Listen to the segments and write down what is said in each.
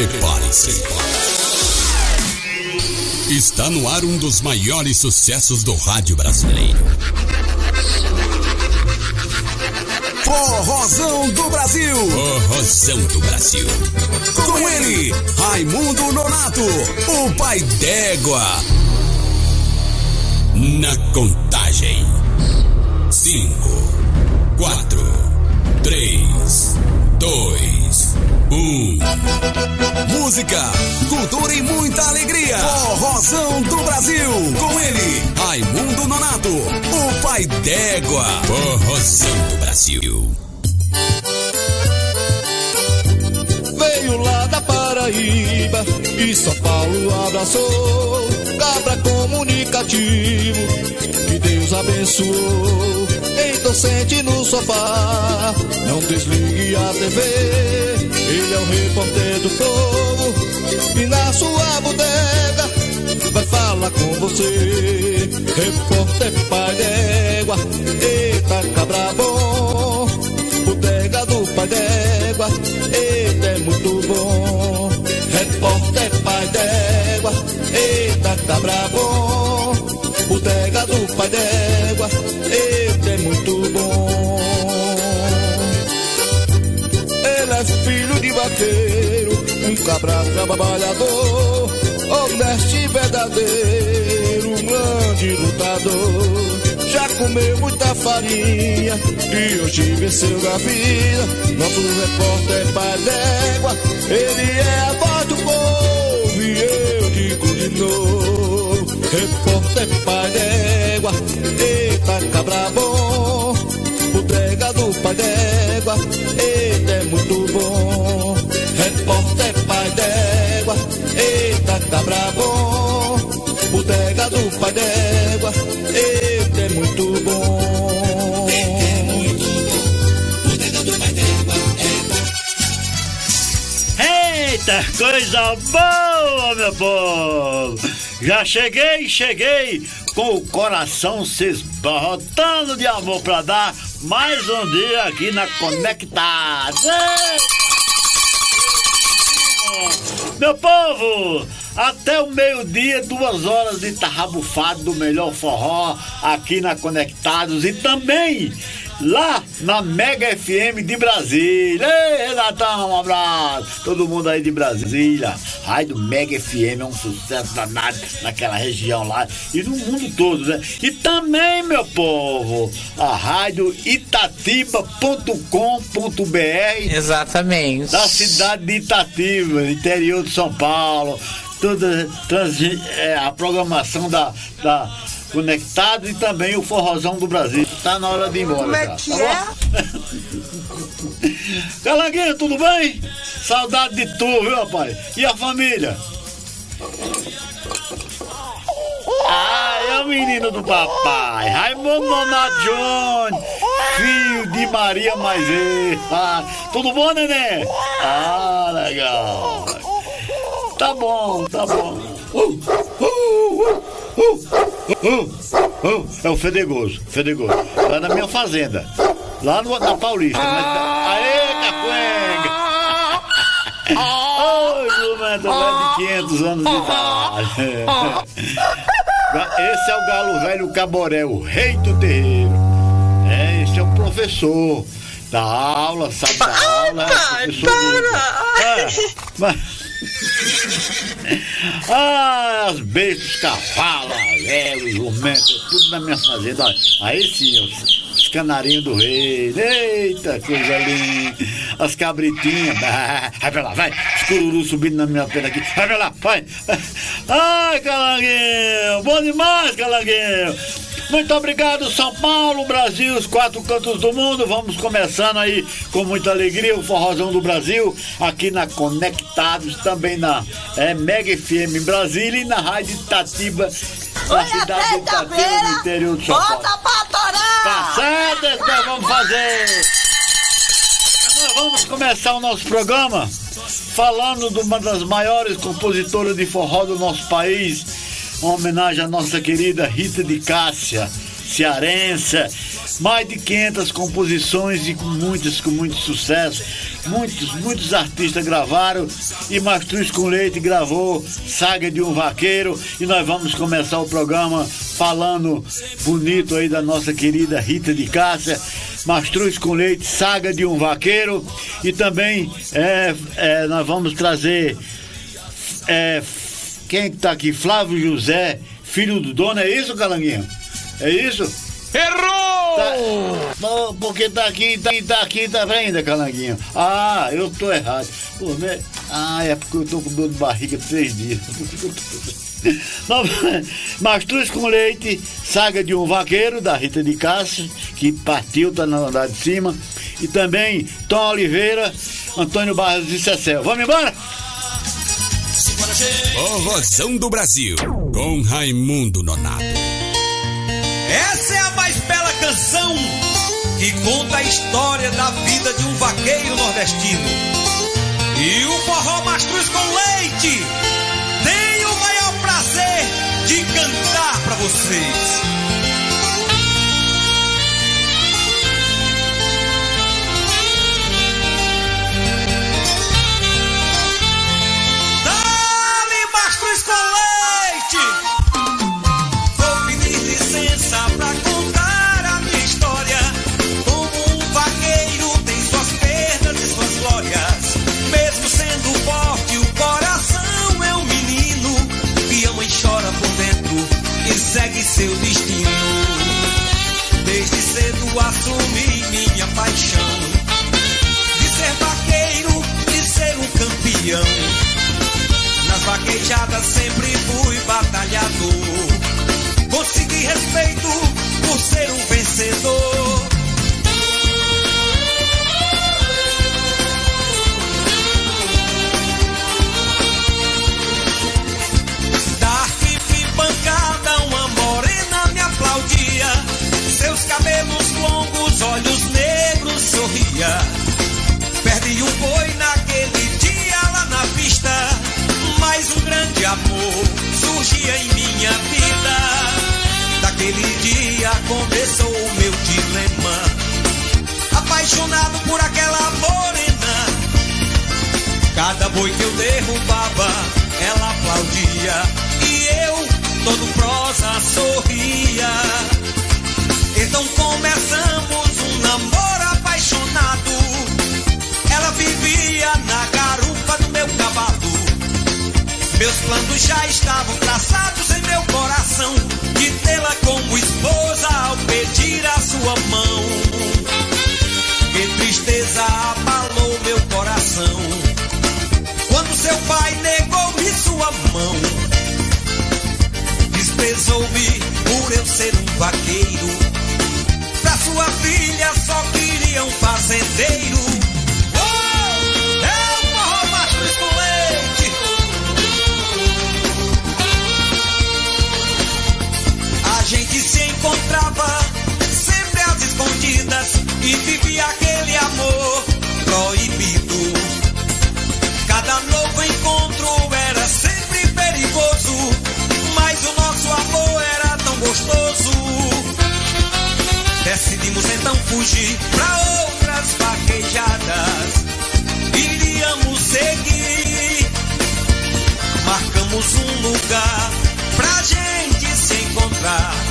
Prepare-se. Está no ar um dos maiores sucessos do rádio brasileiro. Forrozão do Brasil. Forrozão do Brasil. Com ele, Raimundo Nonato, o pai d'égua. Na contagem. Cinco, quatro, três, dois, um. Música, cultura e muita alegria. Forrozão do Brasil. Com ele, Raimundo Nonato, o pai d'égua. Forrozão do Brasil. Veio lá da Paraíba e São Paulo abraçou. Cabra comunicativo, que Deus abençoou. Então sente no sofá, não desligue a TV. Ele é o repórter do povo e na sua bodega vai falar com você. Repórter pai d'égua, eita cabra bom. Bodega do pai d'égua, eita vaqueiro, um cabra trabalhador, honesto e verdadeiro, um grande lutador. Já comeu muita farinha e hoje venceu na vida. Nosso repórter pai d'égua, ele é a voz do povo e eu digo de novo. Repórter pai d'égua, eita cabra bom. Bodega do pai d'égua, eita é muito bom. Repórter pai d'égua, eita cabra bom. Bodega do pai d'égua, eita é muito bom. Eita, coisa boa, meu povo! Já cheguei, cheguei com o coração se esbarrotando de amor pra dar mais um dia aqui na Conectados. Meu povo, até o meio-dia, duas horas de tarrabufado do melhor forró aqui na Conectados e também lá na Mega FM de Brasília. Ei, Renatão, um abraço. Todo mundo aí de Brasília. Rádio Mega FM é um sucesso danado naquela região lá e no mundo todo, né? E também, meu povo, a rádio itatiba.com.br Exatamente. da cidade de Itatiba, interior de São Paulo. Toda trans- é, a programação da, da Conectado e também o Forrozão do Brasil. Tá na hora de ir embora. Como é já, que tá bom? Calanguinho, tudo bem? Saudade de tu, viu, rapaz? E a família? Ai, é o menino do papai, Raimundo Nonato Jones, filho de Maria Maisê. Ah, tudo bom, neném? Ah, legal. Tá bom, tá bom. Uh, uh, uh, uh, uh. É o Fedegoso, Fedegoso. Lá na minha fazenda, lá no, na Paulista. Mas, aê, Cacuenga! Oi, Jumento, velho de 500 anos de idade. Esse é o galo velho Caboré, o rei do terreiro. É, esse é o professor da aula, sabe da aula. é professor do- É, mas... Ah, as bestas, cavalos, velhos, jumentos, tudo na minha fazenda. Aí sim, os, os canarinhos do rei. Eita, coisa linda. As cabritinhas. Vai pra lá, vai. Os cururus subindo na minha perna aqui. Vai pra lá, vai. Ai, calanguinho. Bom demais, calanguinho. Muito obrigado, São Paulo, Brasil, os quatro cantos do mundo. Vamos começando aí com muita alegria o Forrozão do Brasil, aqui na Conectados, também na é, Mega FM Brasília e na Rádio Itatiba, na cidade de Itatiba, no interior de São Paulo. Bota pra torar. Tá certo, nós vamos fazer. Nós vamos começar o nosso programa falando de uma das maiores compositoras de forró do nosso país, uma homenagem à nossa querida Rita de Cássia, cearense. Mais de 500 composições e com muitas, com muito sucesso. muitos, muitos artistas gravaram e Mastruz com Leite gravou Saga de um Vaqueiro e nós vamos começar o programa falando bonito aí da nossa querida Rita de Cássia. Mastruz com Leite, Saga de um Vaqueiro e também é, é, nós vamos trazer é, quem tá aqui? Flávio José, filho do dono, é isso, Calanguinho? É isso? Errou! Tá, porque tá aqui, tá, tá aqui, tá vendo, Calanguinho? Ah, eu tô errado. Pô? Ah, é porque eu tô com dor de barriga três dias. Mastruz com leite, saga de um vaqueiro, da Rita de Castro, que partiu, tá na andar de cima. E também Tom Oliveira, Antônio Barros e Cecel. Vamos embora? Forrozão do Brasil, com Raimundo Nonato. Essa é a mais bela canção que conta a história da vida de um vaqueiro nordestino. E o forró mastruz com leite tem o maior prazer de cantar para vocês. Nas vaquejadas sempre fui batalhador. Consegui respeito por ser um vencedor. Da e pancada, uma morena me aplaudia. Seus cabelos longos, olhos negros sorria. Perdi um boi naquele derrubava, ela aplaudia. E eu, todo prosa, sorria. Então começamos um namoro apaixonado. Ela vivia na garupa do meu cavalo. Meus planos já estavam traçados em meu coração. De tê-la como esposa ao pedir a sua mão. Que tristeza coração. Quando seu pai negou-me sua mão. Desprezou-me por eu ser um vaqueiro. Pra sua filha só queria um fazendeiro. Oh, é o forró mastruz com. A gente se encontrava sempre às escondidas e vivia aquele amor proibido. gostoso. Decidimos então fugir pra outras vaquejadas. Iríamos seguir. Marcamos um lugar pra gente se encontrar.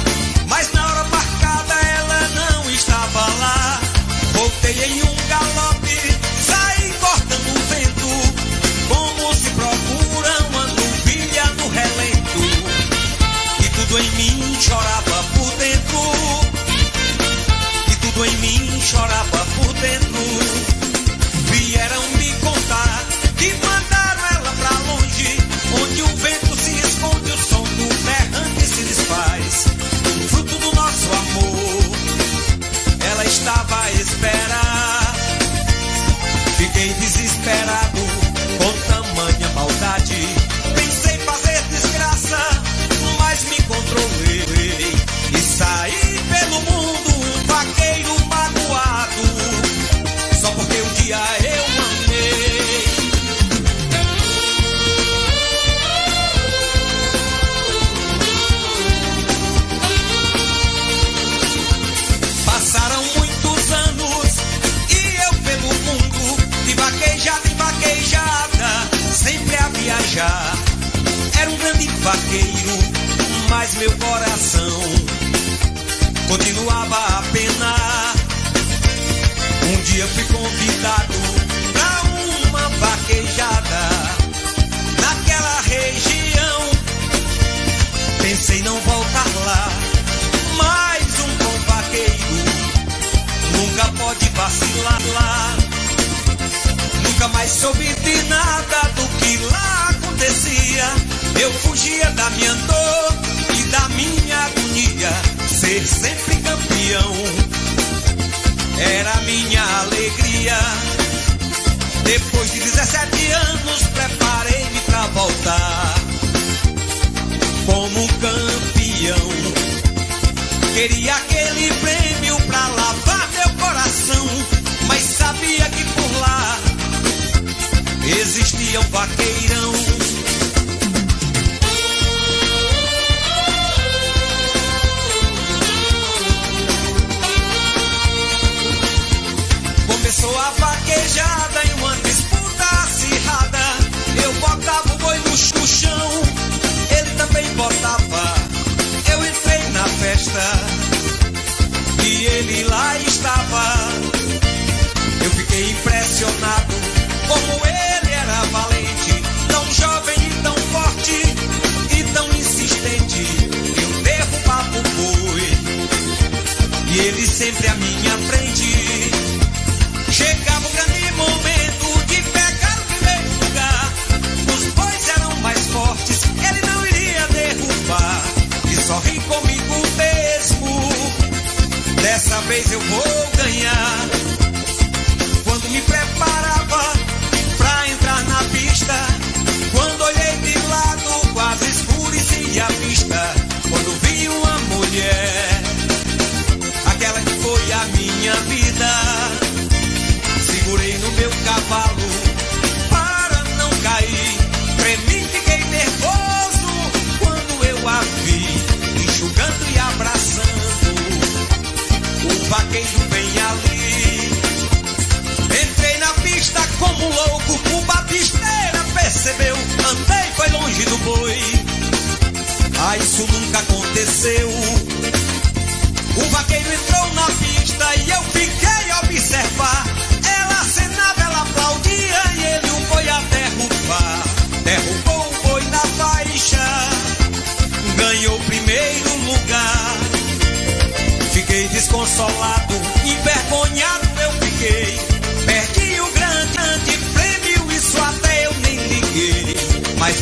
Fui convidado pra uma vaquejada naquela região. Pensei não voltar lá, mas um bom vaqueiro nunca pode vacilar lá. Nunca mais soube de nada do que lá acontecia. Eu fugia da minha dor e da minha agonia. Ser sempre campeão era minha alegria. Depois de 17 anos, preparei-me pra voltar como campeão. Queria aquele prêmio pra lavar meu coração, mas sabia que por lá existia um vaqueirão. Estava. Eu fiquei impressionado como ele era valente, tão jovem e tão forte e tão insistente. Eu derrubava o boi e ele sempre à minha vez eu vou Vaqueiro bem ali. Entrei na pista como louco, o batisteira percebeu. Andei, foi longe do boi. Ah, isso nunca aconteceu. O vaqueiro entrou na pista e eu fiquei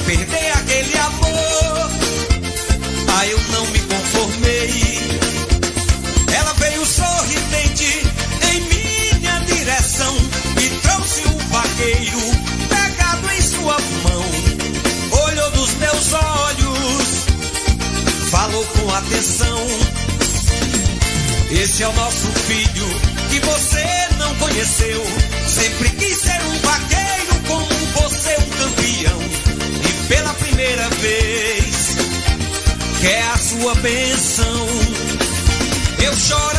perder aquele amor, ah, eu não me conformei. Ela veio sorridente em minha direção e trouxe o vaqueiro pegado em sua mão. Olhou nos meus olhos, falou com atenção. Esse é o nosso filho que você não conheceu. Sempre quis ser um vaqueiro como você, um campeão. Primeira vez, quer a sua benção. Eu chorava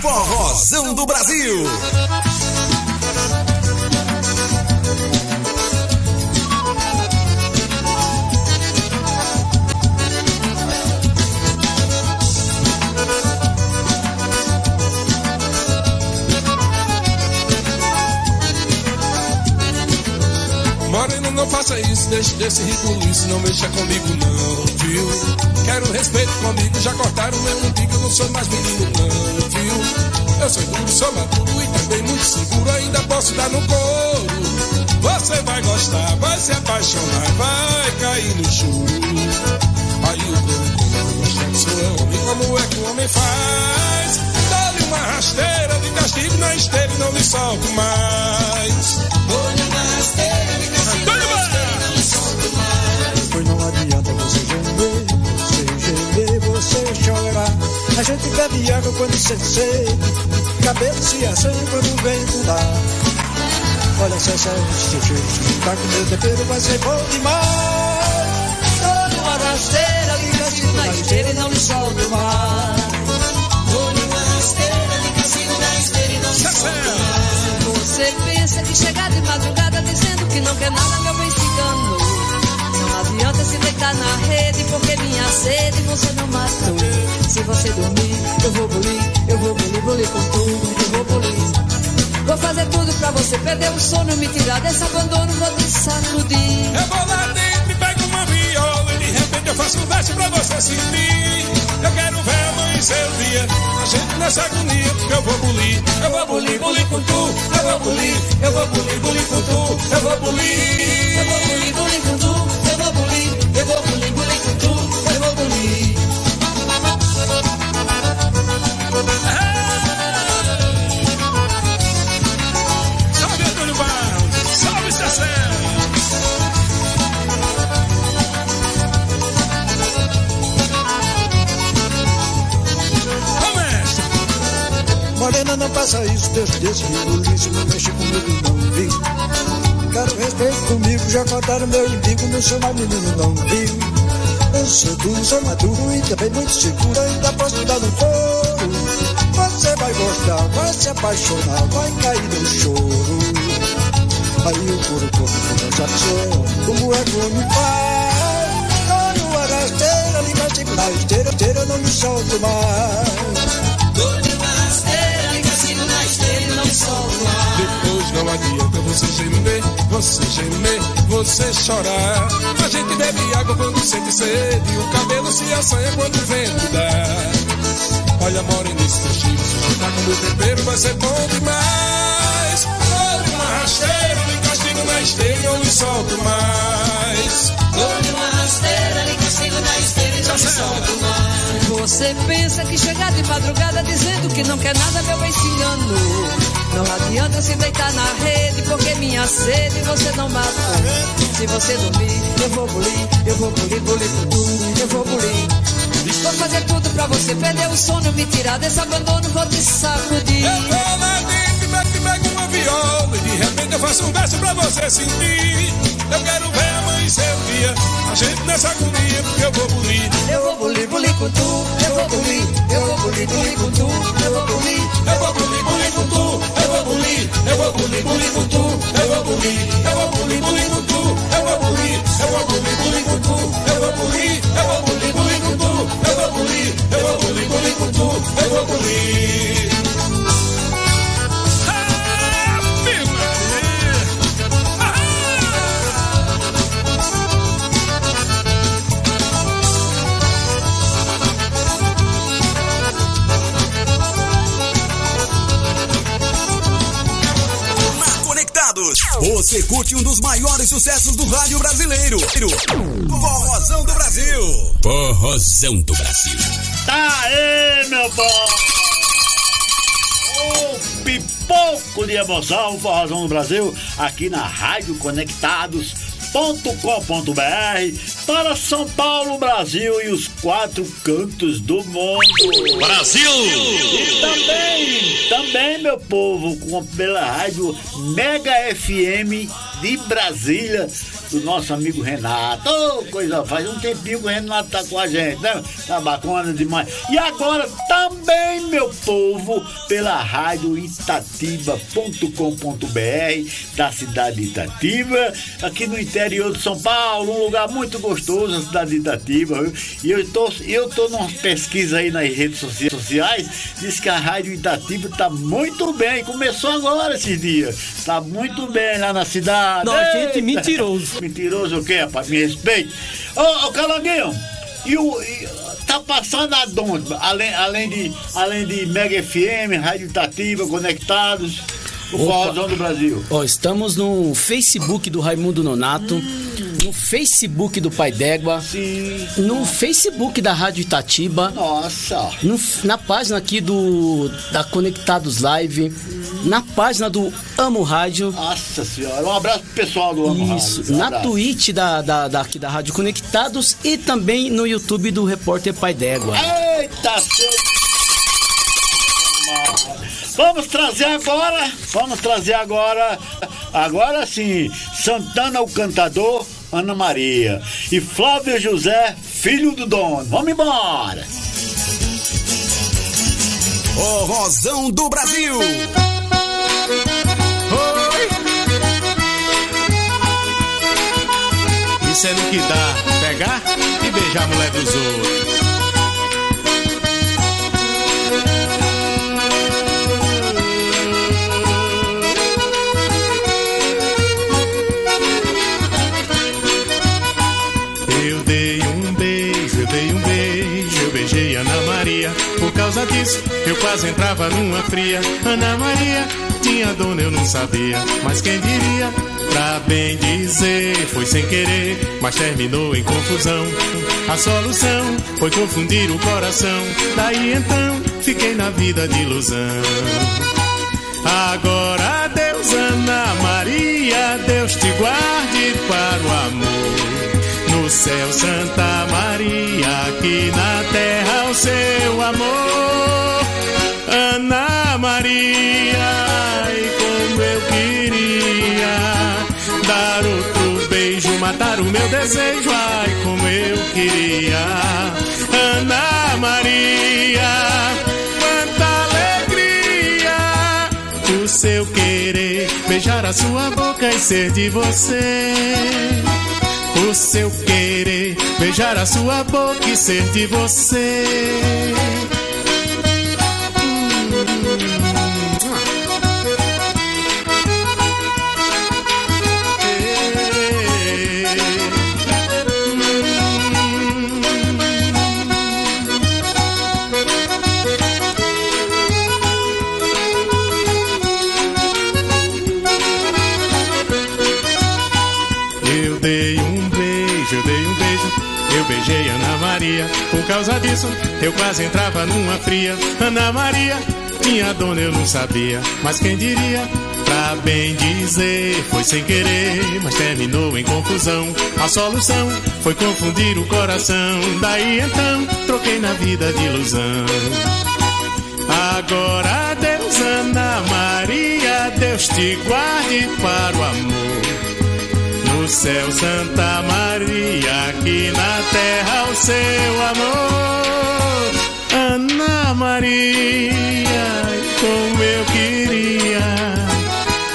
Forrozão do Brasil. Deixe desse ribuliço, não mexa comigo não, viu? Quero respeito comigo, já cortaram meu umbigo, não sou mais menino não, viu? Eu sou duro, sou maduro e também muito seguro, ainda posso dar no couro, gostar, vai se apaixonar, vai cair no choro. Aí o corpo não gosta do seu homem, como é que o homem faz? Dá-lhe uma rasteira de castigo na esteira e não lhe solto mais. Dou-lhe uma rasteira A gente bebe água quando sente sede, cabelo se assanha quando o vento dá. Olha essa gente, tá com meu tempero, vai ser bom demais. Dou-lhe uma rasteira castigo na esteira e não lhe solto mais. Dou-lhe uma rasteira de castigo na esteira e não lhe solto mais. Você pensa que chegar de madrugada dizendo que não quer nada, meu bem. Não adianta se deitar na rede, porque minha sede você não matou. Se você dormir, eu vou bulir, eu vou bulir, bulir com tudo, eu vou bulir. Vou fazer tudo pra você perder o sono, me tirar desse abandono, vou te sacudir. Eu vou lá dentro e pego uma viola e de repente eu faço um verso pra você sentir. Eu quero ver amanhecer o dia, a gente nessa agonia, porque eu vou bulir. Eu vou bulir, bulir com tu, eu vou bulir, eu vou bulir, bulir com tu, eu vou bulir. Eu vou bulir, bulir com tu, não faça isso, Deus desse ribuliço, não mexe comigo, não vi. Quero respeito comigo, já cortaram meu umbigo, não sou mais menino, não vi. Eu sou duro, sou maduro e também muito seguro, ainda posso dar no couro. Você vai gostar, vai se apaixonar, vai cair no choro. Aí o couro come com a como é o homem faz? Olha uma rasteira, liga assim na esteira, esteira, não me solto mais. Depois não adianta você gemer, você gemer, você chorar. A gente bebe água quando sente sede, o cabelo se assanha quando o vento dá. Olha, morena, esse teu chifre, se tá com meu tempero, vai ser bom demais. Olha uma rasteira, de castigo na esteira, e não lhe solto mais. Dou-lhe uma rasteira de castigo na esteira e não lhe solto mais. Você pensa que chegar de madrugada dizendo que não quer nada, meu bem se enganou. Não adianta se deitar na rede, porque minha sede você não matou. Se você dormir, eu vou bulir, eu vou bulir, bulir tudo, eu vou bulir. Vou fazer tudo pra você perder o sono, me tirar desse abandono, vou te sacudir. Eu vou lá dentro e pego, pego uma viola, e de repente eu faço um verso pra você sentir. Eu quero ver amanhecer o dia, a gente nessa agonia, porque eu vou bulir. Eu vou bulir, bulir com tu, eu vou bulir, eu vou bulir, bulir com tu, eu vou bulir. Eu vou bulir, bulir com tu, eu vou bulir, bulir com tu, eu vou bulir, eu vou bulir, bulir com tu, eu vou bulir, eu vou bulir, bulir você curte um dos maiores sucessos do rádio brasileiro. Forrozão do Brasil. Forrozão do Brasil. Tá aí, meu povo! O pipoco de emoção, o Forrozão do Brasil, aqui na Rádio Conectados. Para São Paulo, Brasil e os quatro cantos do mundo. Brasil! E também, também, meu povo, com, pela rádio Mega FM de Brasília, do nosso amigo Renato. Ô, coisa faz um tempinho que o Renato tá com a gente, né? Tá bacana demais. E agora também, meu povo, pela rádio itatiba.com.br da cidade de Itatiba, aqui no interior de São Paulo, um lugar muito gostoso, a cidade de Itatiba. viu? E eu tô, eu tô numa pesquisa aí nas redes socia- sociais, diz que a rádio Itatiba tá muito bem, começou agora esses dias. Tá muito bem lá na cidade. Não, gente, mentiroso. Mentiroso o quê, rapaz? Me respeite. Ô, ô Calanguinho, e o. e- tá passando aonde? Além, além, de, além de Mega FM, Rádio Itatiba, Conectados. o Forrozão do Brasil? Ó, estamos no Facebook do Raimundo Nonato, no Facebook do Pai D'Égua, Sim. no Facebook da Rádio Itatiba, Nossa. no- na página aqui do da Conectados Live, na página do Amo Rádio. Nossa senhora. Um abraço pro pessoal do Amo Isso, Rádio. Um na abraço. Twitch da, da, da, aqui da Rádio Conectados e também no YouTube do Repórter Pai D'Égua. Eita, seu... Vamos trazer agora, vamos trazer agora, agora sim, Santana o cantador, Ana Maria e Flávio José, filho do dono. Vamos embora. O Rosão do Brasil. Isso é no que dá, pegar e beijar a mulher dos outros. Eu quase entrava numa fria. Ana Maria tinha dona, eu não sabia. Mas quem diria, pra bem dizer, foi sem querer, mas terminou em confusão. A solução foi confundir o coração. Daí então, fiquei na vida de ilusão. Agora, Deus, Ana Maria, Deus te guarde para o amor. No céu, Santa Maria, aqui na terra, o seu amor. O meu desejo, ai como eu queria. Ana Maria, quanta alegria, o seu querer, beijar a sua boca e ser de você. O seu querer, beijar a sua boca e ser de você. Causa disso, eu quase entrava numa fria. Ana Maria, minha dona, eu não sabia. Mas quem diria, pra bem dizer, foi sem querer, mas terminou em confusão. A solução foi confundir o coração. Daí então, troquei na vida de ilusão. Agora, Deus, Ana Maria, Deus te guarde para o amor. Céu, Santa Maria, aqui na terra, o seu amor. Ana Maria, como eu queria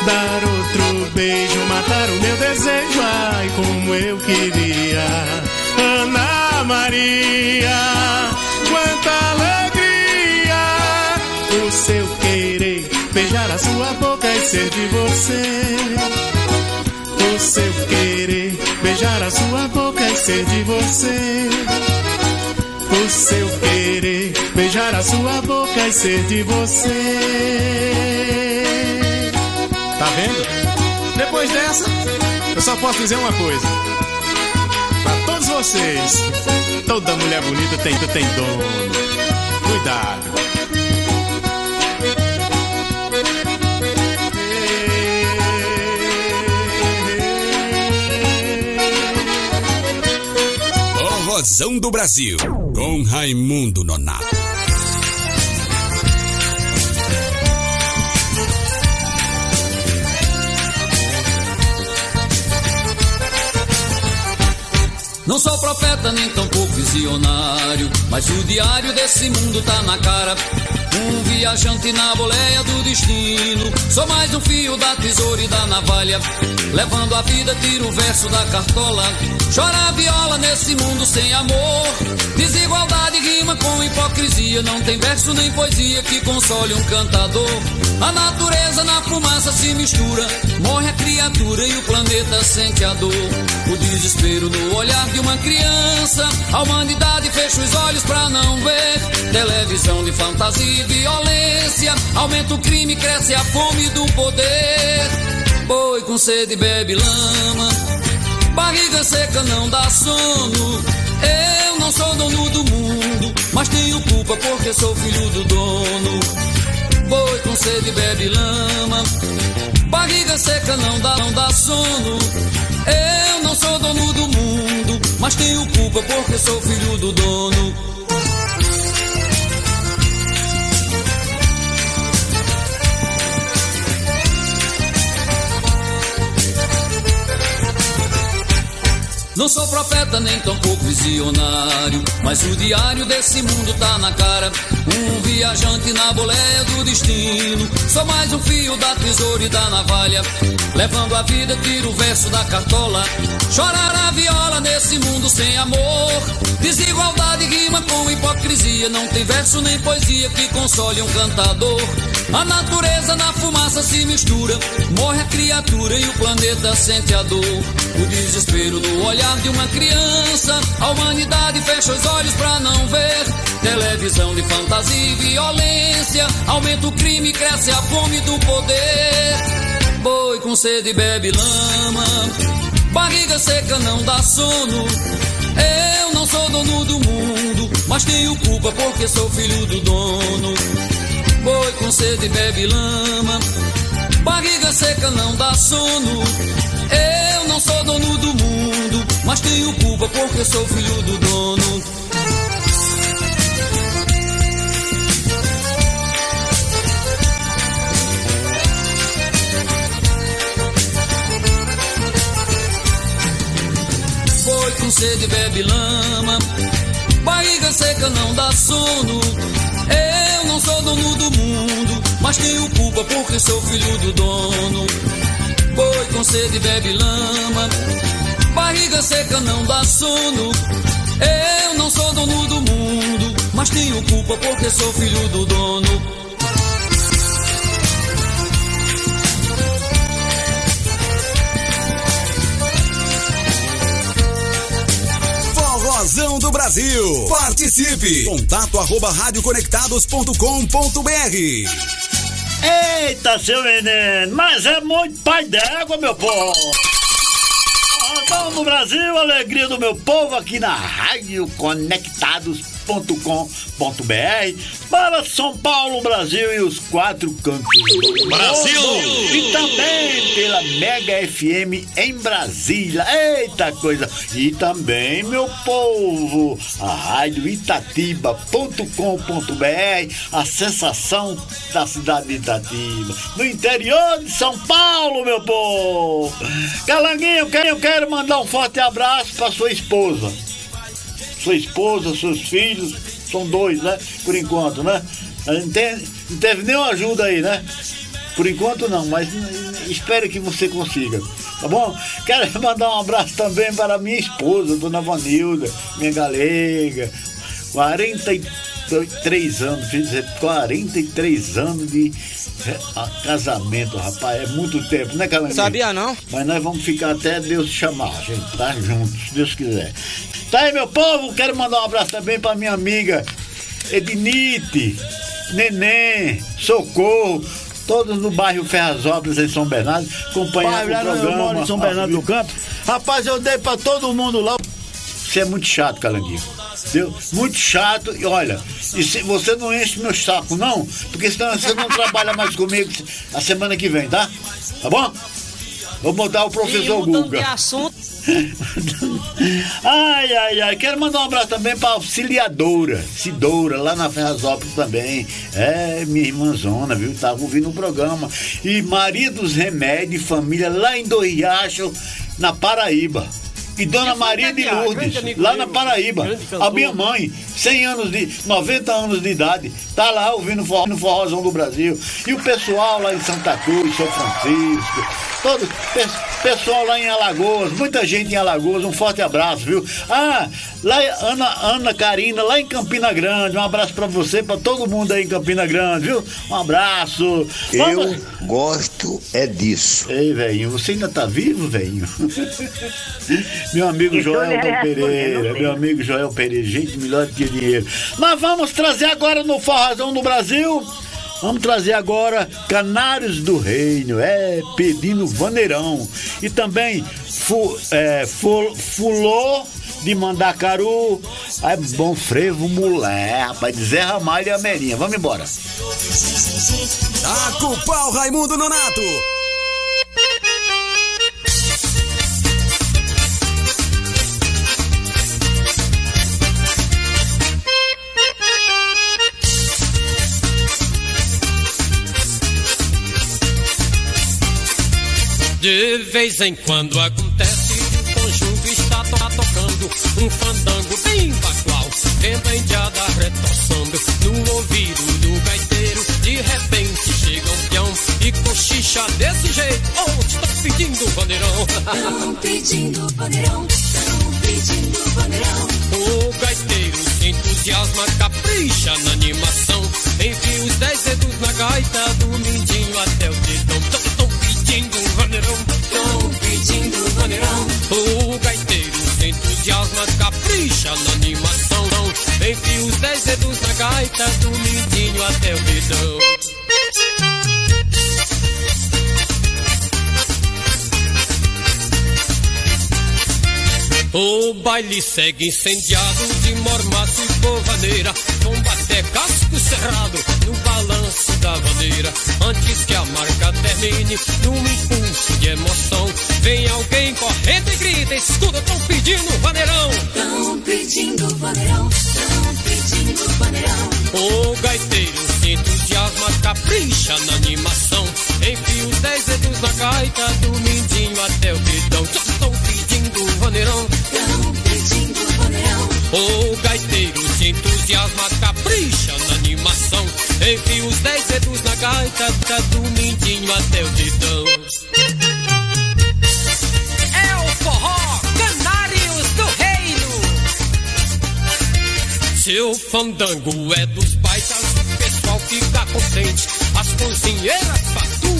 dar outro beijo, matar o meu desejo, ai, como eu queria. Ana Maria, quanta alegria, o seu querer, beijar a sua boca e ser de você o seu querer, beijar a sua boca e ser de você. O seu querer, beijar a sua boca e ser de você. Tá vendo? Depois dessa, eu só posso dizer uma coisa. Pra todos vocês, toda mulher bonita tem, tem dono. Cuidado. O Rosão do Brasil. Com Raimundo Nonato. Não sou profeta nem tampouco visionário, mas o diário desse mundo tá na cara. Um viajante na boleia do destino. Sou mais um fio da tesoura e da navalha. Levando a vida, tiro o verso da cartola. Chora a viola nesse mundo sem amor. Desigualdade rima com hipocrisia. Não tem verso nem poesia que console um cantador. A natureza na fumaça se mistura. Morre a criatura e o planeta sente a dor. O desespero no olhar de uma criança. A humanidade fecha os olhos pra não ver. Televisão de fantasia violência. Aumenta o crime, cresce a fome do poder. Boi com sede bebe lama. Barriga seca não dá sono. Eu não sou dono do mundo, mas tenho culpa porque sou filho do dono. Boi com sede bebe lama. Barriga seca não dá, não dá sono. Eu não sou dono do mundo, mas tenho culpa porque sou filho do dono. Não sou profeta nem tampouco visionário, mas o diário desse mundo tá na cara. Um viajante na boleia do destino. Sou mais um fio da tesoura e da navalha. Levando a vida, tiro o verso da cartola. Chorar a viola nesse mundo sem amor. Desigualdade rima com hipocrisia. Não tem verso nem poesia que console um cantador. A natureza na fumaça se mistura. Morre a criatura e o planeta sente a dor. O desespero no olhar de uma criança. A humanidade fecha os olhos pra não ver. Televisão de fantasia e violência. Aumenta o crime, cresce a fome do poder. Boi com sede bebe lama. Barriga seca não dá sono. Eu não sou dono do mundo, mas tenho culpa porque sou filho do dono. Boi com sede bebe lama. Barriga seca não dá sono. Eu não sou dono do mundo, mas tenho culpa porque sou filho do dono. Boi com sede bebe lama. Barriga seca não dá sono. Eu não sou dono do mundo, mas tenho culpa porque sou filho do dono. Boi com sede bebe lama. Barriga seca não dá sono. Eu não sou dono do mundo, mas tenho culpa porque sou filho do dono. Forrozão do Brasil. Participe. Contato arroba radioconectados.com.br. Eita, seu veneno, mas é muito pai d'égua, meu povo. Forrozão do Brasil, alegria do meu povo aqui na Rádio Conectados com.br para São Paulo, Brasil e os quatro cantos do Brasil! mundo. E também pela Mega FM em Brasília. Eita coisa! E também, meu povo, a rádio itatiba.com.br, a sensação da cidade de Itatiba, no interior de São Paulo, meu povo. Calanguinho, eu quero, eu quero mandar um forte abraço para sua esposa sua esposa, seus filhos, são dois, né? Por enquanto, né? Não teve, não teve nenhuma ajuda aí, né? Por enquanto não, mas espero que você consiga, tá bom? Quero mandar um abraço também para minha esposa, dona Vanilda, minha galega, 43 anos, fiz 43 anos de casamento, rapaz, é muito tempo, né, Calanguinho? Sabia não? Mas nós vamos ficar até Deus chamar, a gente tá juntos, se Deus quiser. Tá aí, meu povo, quero mandar um abraço também para minha amiga Ednite, Neném, Socorro, todos no bairro Ferrazópolis, em São Bernardo, acompanhando o programa. Eu moro em São Bernardo do Campo. Rapaz, eu dei pra todo mundo lá. Você é muito chato, Calanguinho. Entendeu? Muito chato. E olha, e se você não enche meu saco, não, porque senão você não trabalha mais comigo a semana que vem, tá? Tá bom? Vou mudar o professor E Guga. de assunto, ai, ai, ai. Quero mandar um abraço também pra Auxiliadora, Cidoura, lá na Ferrazópolis também. É, minha irmãzona, viu? Tava ouvindo o programa. E Maria dos Remédios, família, lá em Dois Riachos, na Paraíba. E Dona Maria de Lourdes, lá na Paraíba. A minha mãe, 100 anos de, 90 anos de idade, tá lá ouvindo forró, no forrozão do Brasil. E o pessoal lá em Santa Cruz, São Francisco, todo pe- pessoal lá em Alagoas, muita gente em Alagoas, um forte abraço, viu? Ah, lá Ana, Ana Karina, lá em Campina Grande, um abraço pra você, pra todo mundo aí em Campina Grande, viu? Um abraço. Eu gosto é disso. Ei, velhinho, você ainda tá vivo, velhinho? meu amigo Joelton Pereira, meu amigo Joel Pereira, gente melhor que dinheiro. Nós vamos trazer agora no Forrazão do Brasil. Vamos trazer agora Canários do Reino, é, pedindo vaneirão. E também fu, é, fu, Fulô de Mandacaru, é bom frevo mulher, rapaz, de Zé Ramalho e Amerinha. Vamos embora. Taca o pau, Raimundo Nonato. De vez em quando acontece que o conjunto está to tocando um fandango bem bagual, vendo indiada retoçando no ouvido do gaiteiro. De repente chega um peão e cochicha desse jeito. Oh, estou pedindo vaneirão. Tão pedindo vaneirão, tão pedindo vaneirão. O gaiteiro se entusiasma, capricha na animação. Enfia os dez dedos na gaita, do mindinho até o dedão. Pedindo vaneirão. Tão pedindo vaneirão. O gaiteiro se entusiasma, capricha na animação. Enfia os dez dedos na gaita, do mindinho até o dedão. O baile segue incendiado de mormaço e covaneira Combate é casco cerrado no balanço da bandeira. Antes que a marca termine, num impulso de emoção Vem alguém correndo e grita, escuta, tão pedindo vaneirão. Tão pedindo vaneirão, tão pedindo vaneirão. O gaiteiro se entusiasma, capricha na animação Enfia os dez dedos na gaita, do mindinho até o pedindo vaneirão. O gaiteiro se entusiasma, capricha na animação. Enfia os dez dedos na gaita, tá do mindinho até o dedão. É o forró Canários do Reino. Seu fandango é dos baixas, o pessoal fica contente. As cozinheiras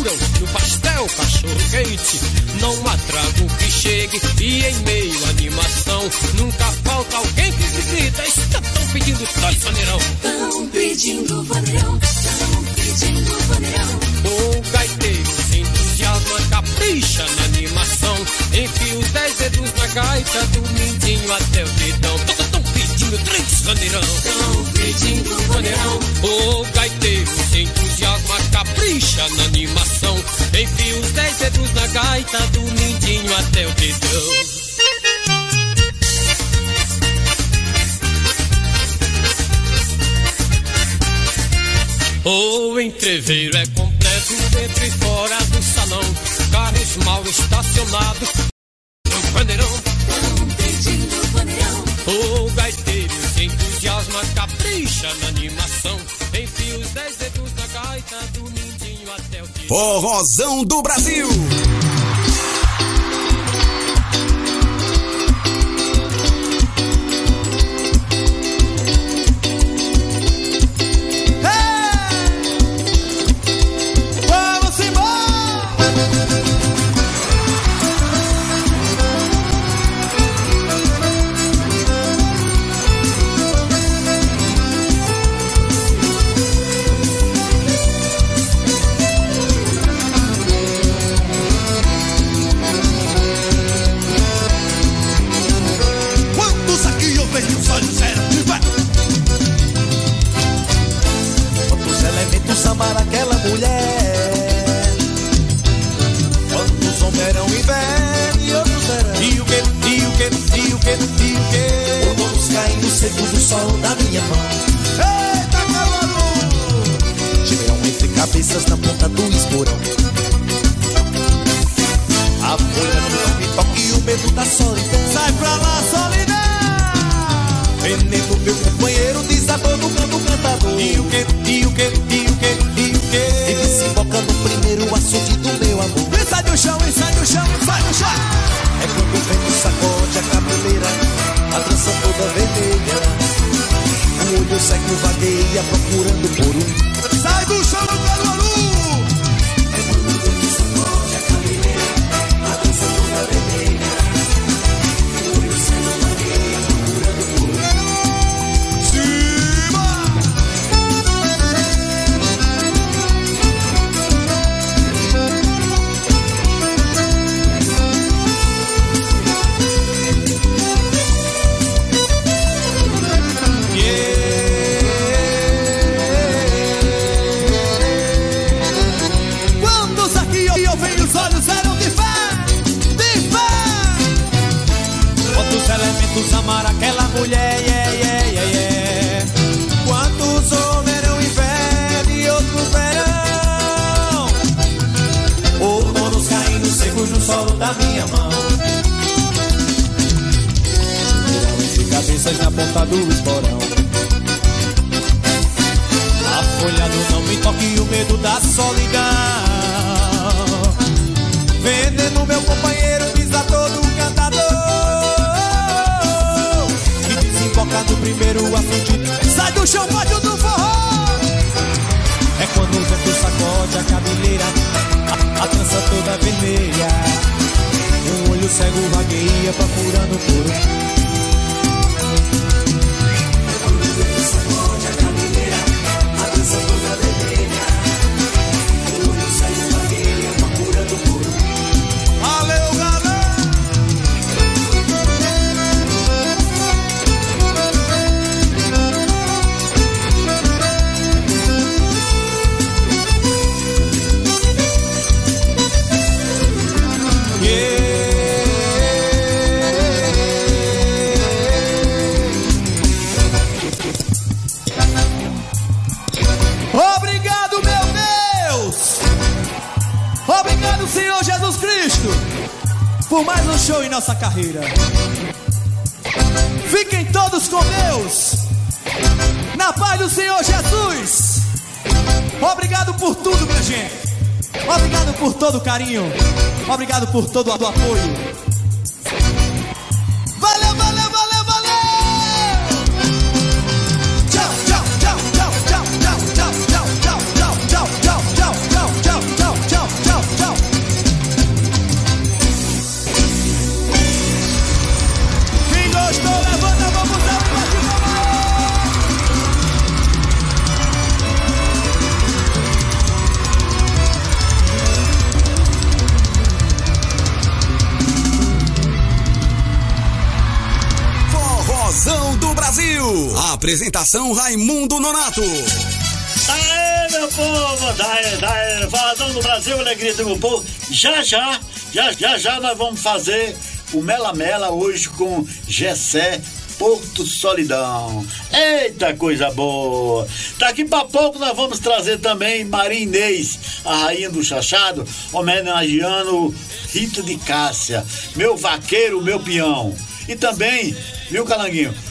faturam no pastel cachorro quente. Não há trago que chegue e em meio à animação nunca falta alguém que grita. Estão pedindo dois vaneirão. Tão pedindo vaneirão, tão pedindo vaneirão. O gaiteiro se entusiasma, capricha na animação. Enfia os dez dedos na gaita, do mindinho até o dedão. Estão pedindo três vaneirão. Tão pedindo vaneirão. O gaiteiro entusiasma, capricha na animação. Enfia os dez dedos na gaita, do mindinho até o dedão. O entreveiro é completo dentro e fora do salão. Carros mal estacionados. No vaneirão. Tão pedindo vaneirão. O gaiteiro se entusiasma, capricha na animação. Forrozão do Brasil. Seco carreira. Fiquem todos com Deus, na paz do Senhor Jesus. Obrigado por tudo, minha gente. Obrigado por todo o carinho. Obrigado por todo o apoio. Apresentação Raimundo Nonato. Aê, meu povo! Daí, daí, Fazão do Brasil, alegria do meu povo. Já, já, já, já, já nós vamos fazer o Mela Mela hoje com Gessé Porto Solidão. Eita, coisa boa! Daqui pra pouco nós vamos trazer também Maria Inês, a rainha do chachado, homenageando Rita de Cássia, meu vaqueiro, meu peão. E também, viu, Calanguinho?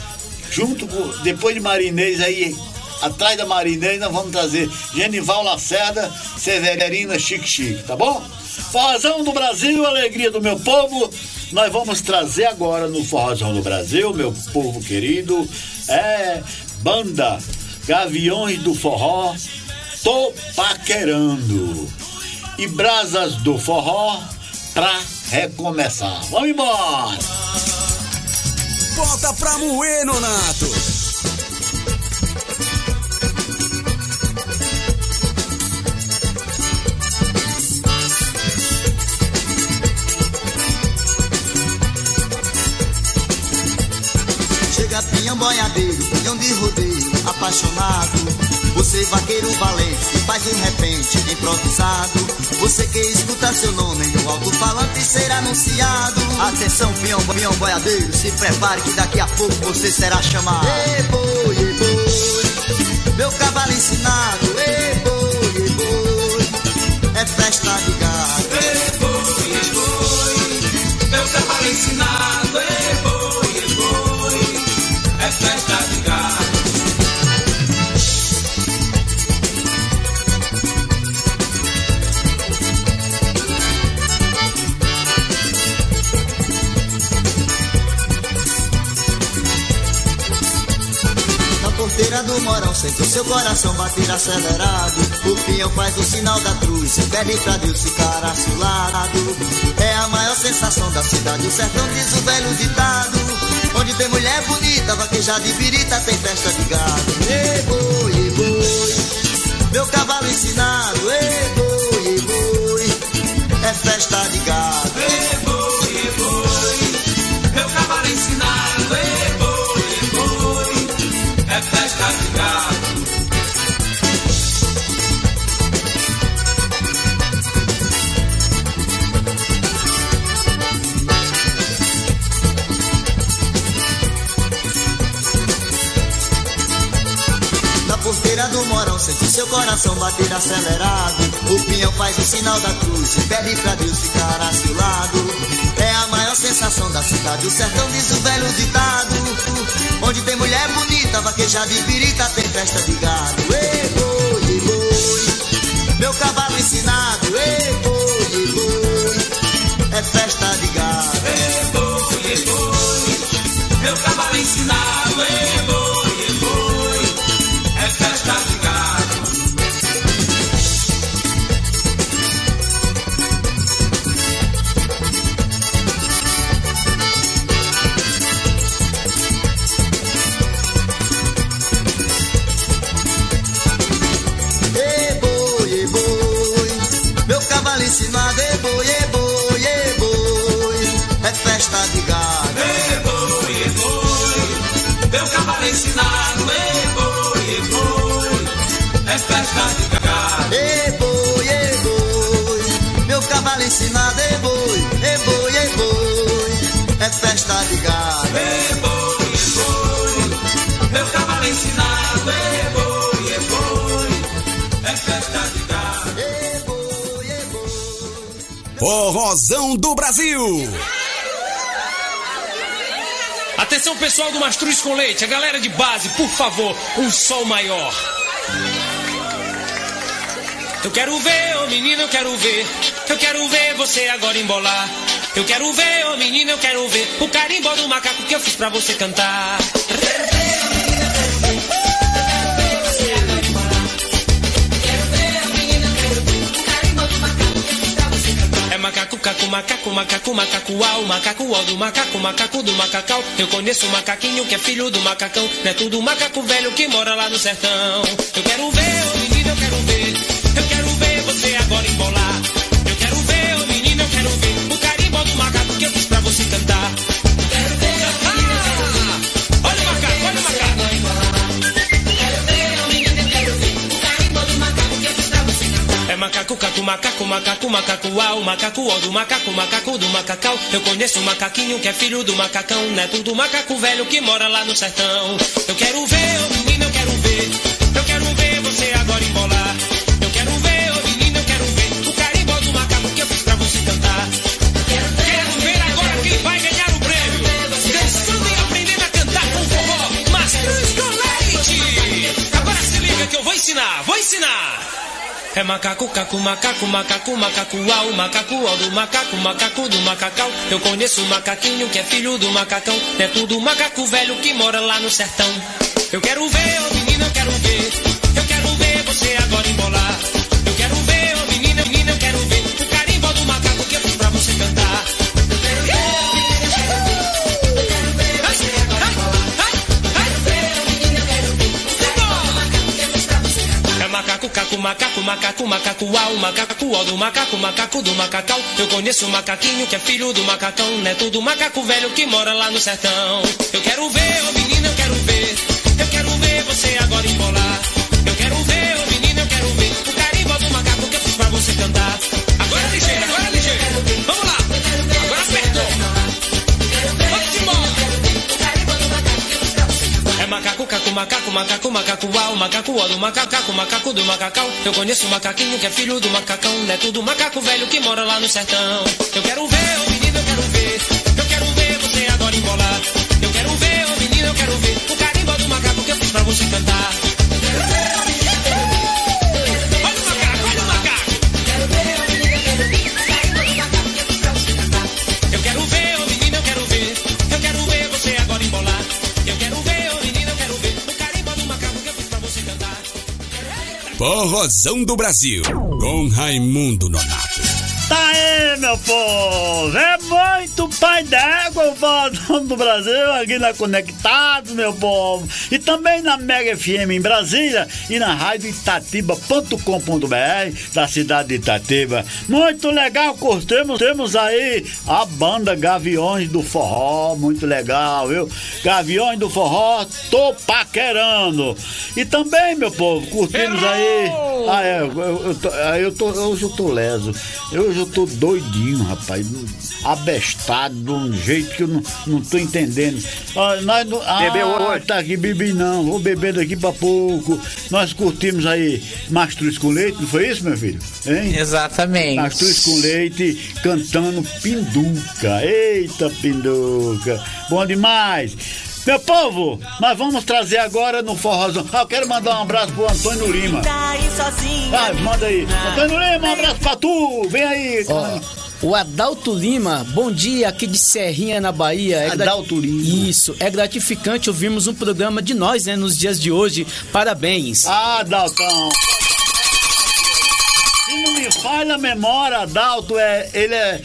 Junto com, depois de Maria Inês aí, atrás da Maria Inês, nós vamos trazer Genival Lacerda, Severina Chique Chique, tá bom? Forrozão do Brasil, alegria do meu povo. Nós vamos trazer agora no Forrozão do Brasil, meu povo querido, é banda Gaviões do Forró, Tô Paquerando. E Brasas do Forró pra recomeçar. Vamos embora! Bota pra moer, Nonato. Chega pinhão boiadeiro, pinhão de rodeio, apaixonado. Você vaqueiro valente, faz de repente improvisado. Você que escuta seu nome no alto-falante ser anunciado. Atenção, pinhão, pinhão boiadeiro, se prepare que daqui a pouco você será chamado. Ei, boi, ei, boi, meu cavalo ensinado. Ei, boi, ei, boi, é festa de morão, sente o seu coração bater acelerado. O peão faz o sinal da cruz, pede pra Deus ficar a seu lado. É a maior sensação da cidade, o sertão diz o velho ditado. Onde tem mulher bonita, vaquejada e birita, tem festa de gado. Ei, boi, ei, boi, meu cavalo ensinado. Ei, boi, ei, boi, é festa de gado. Porteira do morão sente seu coração bater acelerado. O pinhão faz o sinal da cruz e pede pra Deus ficar a seu lado. Maior sensação da cidade, o sertão diz o velho ditado. Onde tem mulher bonita, vaquejada e pirita, tem festa de gado. Ei, boi, boi, meu cavalo ensinado. Ei, boi, boi, é festa de gado. Ei, boi, boi, meu cavalo ensinado. Ei, boi, Ei, boi, ei, boi, meu cavalo ensinado. Ei, boi, ei, boi, ei, boi, é festa de gado. Ei, boi, ei, boi, meu cavalo ensinado. Ei, boi, ei, boi, é festa de gado. Ei, boi, ei, boi. Forrozão do Brasil. Atenção pessoal do Mastruz com Leite, a galera de base, por favor, um sol maior. Eu quero ver, ô menino, eu quero ver. Eu quero ver você agora embolar. Eu quero ver, ô menino, eu quero ver o carimbó do macaco que eu fiz pra você cantar. É macaco, cacu, macaco, macaco, macaco, uau, macaco, uau do macaco, macaco do macacau. Eu conheço um macaquinho que é filho do macacão. Não é tudo macaco velho que mora lá no sertão. Eu quero ver, macaco, cacu, macaco, macaco, macaco, uau, macaco, uau do macaco, macaco do macacau. Eu conheço um macaquinho que é filho do macacão, neto do macaco velho que mora lá no sertão. Eu quero ver, ô menino, eu quero ver. É macaco, cacu, macaco, macaco, macaco, uau, macaco, uau do macaco, macaco do macacau. Eu conheço um macaquinho que é filho do macacão, neto do macaco velho que mora lá no sertão. Eu quero ver, do macaco, macaco do macacau. Eu conheço um macaquinho que é filho do macacão, neto do macaco velho que mora lá no sertão. Eu quero ver, ô menino, eu quero ver. Eu quero ver você agora embolar. Eu quero ver, macaco, macaco, macaco, uau, macaco, do macaco, macaco do macacau. Eu conheço um macaquinho que é filho do macacão, neto do macaco velho que mora lá no sertão. Eu quero ver, ô menino, eu quero ver. Eu quero ver você agora embolar. Eu quero ver, ô menino, eu quero ver o carimbó do macaco que eu fiz pra você cantar. Olha Forrozão do Brasil. Com Raimundo Nonato. Meu povo! É muito pai d'égua o Forrozão do Brasil aqui na Conectados, meu povo! E também na Mega FM em Brasília e na rádio itatiba.com.br da cidade de Itatiba. Muito legal, curtimos, temos aí a banda Gaviões do Forró, muito legal, viu? Gaviões do Forró, tô paquerando! E também, meu povo, curtimos aí... Ah, é, eu, eu, ah, eu tô, hoje eu tô leso. Eu hoje eu tô doidinho, rapaz. Abestado de um jeito que eu não, não tô entendendo. Ah, nós não, ah, Bebeu hoje? Tá aqui, bebi não. Vou beber daqui pra pouco. Nós curtimos aí mastruz com leite, não foi isso, meu filho? Hein? Exatamente. Mastruz com leite cantando pinduca. Eita, pinduca. Bom demais. Meu povo, nós vamos trazer agora no Forrozão. Ah, eu quero mandar um abraço pro Antônio Lima. Vai, manda aí. Antônio Lima, um abraço pra tu. Vem aí. Ó, o Adalto Lima, bom dia, aqui de Serrinha, na Bahia. É Adalto Lima. Isso, é gratificante ouvirmos um programa de nós, né, nos dias de hoje. Parabéns. Ah, Daltão. Se não me falha a memória, Adalto é, ele é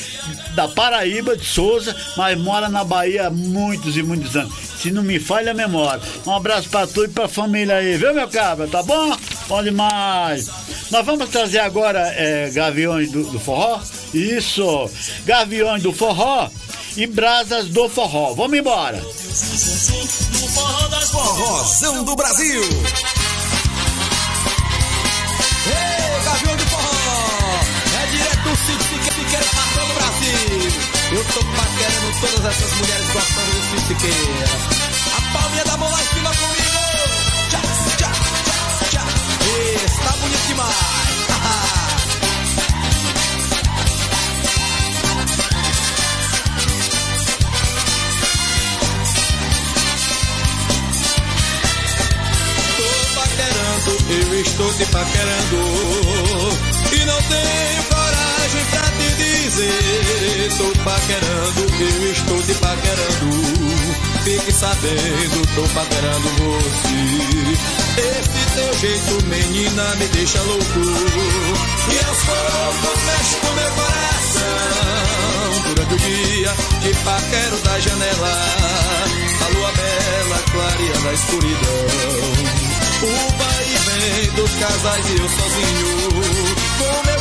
da Paraíba, de Souza, mas mora na Bahia há muitos e muitos anos. Se não me falha a memória. Um abraço pra tu e pra família aí, viu, meu cabra? Tá bom? Bom demais. Nós vamos trazer agora é, Gaviões do, do Forró? Isso! Gaviões do Forró e Brasas do Forró. Vamos embora! Forrozão do Brasil. Ei, Gavião Eu tô paquerando todas essas mulheres gostando do Siqueira. A palminha da mão lá em cima comigo. Tchá, tchá, tchá, tchá. Esse tá bonito demais. Eu estou te paquerando E não pra Tô paquerando, eu estou te paquerando. Fique sabendo, tô paquerando você. Esse teu jeito, menina, me deixa louco. E aos poucos mexe com meu coração. Durante o dia, te paquero da janela. A lua bela clareando a escuridão. O vai e vem dos casais e eu sozinho. Como eu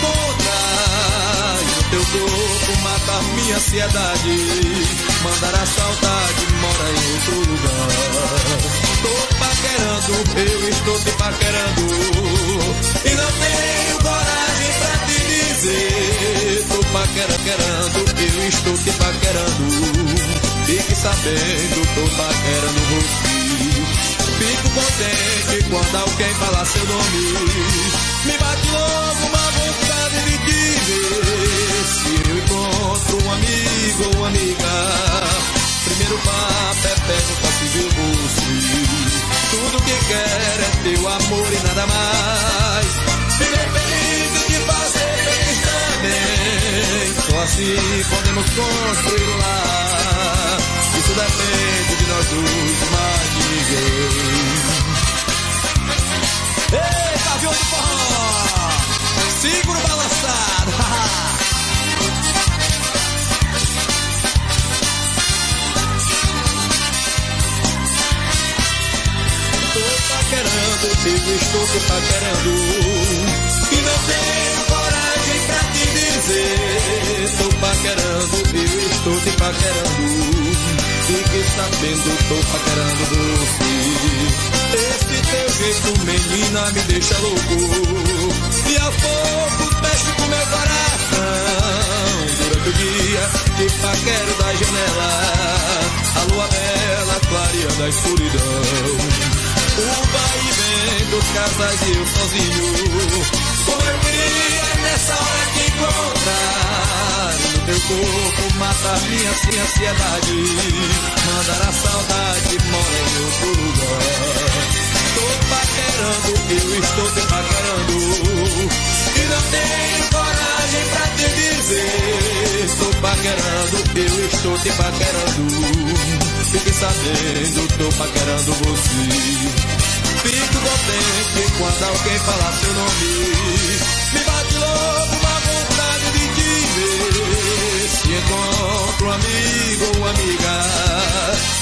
encontrar. E no teu corpo matar minha ansiedade. Mandar a saudade mora em outro lugar. Tô paquerando, eu estou te paquerando. E não tenho coragem pra te dizer. Tô paquerando, eu estou te paquerando. Fique sabendo, tô paquerando você. Fico contente quando alguém fala seu nome. Me bate logo uma vontade de te ver. Se eu encontro um amigo ou amiga, primeiro papo é perguntar se viu você. Tudo que quer é teu amor e nada mais. Viver feliz e te fazer feliz também. Só assim podemos construir lar. Isso depende de nós dois, mais de ninguém. Forró! Segura o balançado! Tô paquerando, eu estou te paquerando. E não tenho coragem pra te dizer. Tô paquerando, eu estou te paquerando. Fique sabendo, tô paquerando você teu jeito, menina, me deixa louco E aos poucos mexe com meu coração Durante o dia, te paquero da janela A lua bela clareando a escuridão o vai vem dos casais e eu sozinho. Como eu queria nessa hora te encontrar. No teu corpo matar minha ansiedade. Mandar a saudade mora em outro lugar. Paquerando, eu estou te paquerando. E não tenho coragem pra te dizer. Estou paquerando, eu estou te paquerando. Fique sabendo, tô paquerando você. Fico contente quando alguém falar seu nome. Me bate logo uma vontade de te ver. Se encontro um amigo ou amiga,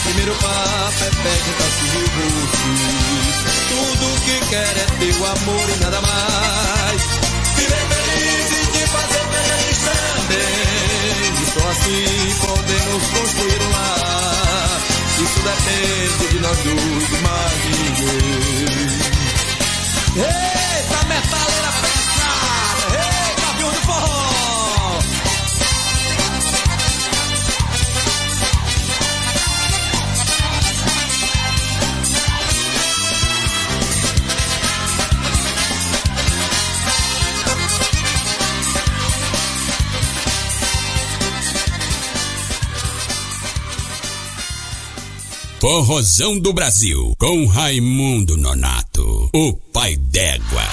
primeiro papo é perguntar se viu você. Tudo que quer é teu amor e nada mais. Viver feliz e te fazer feliz também. E só assim podemos construir um lar. Isso depende de nós dois, mais ninguém. Eita, metaleira pesada! Forrozão do Brasil, com Raimundo Nonato, o pai d'égua.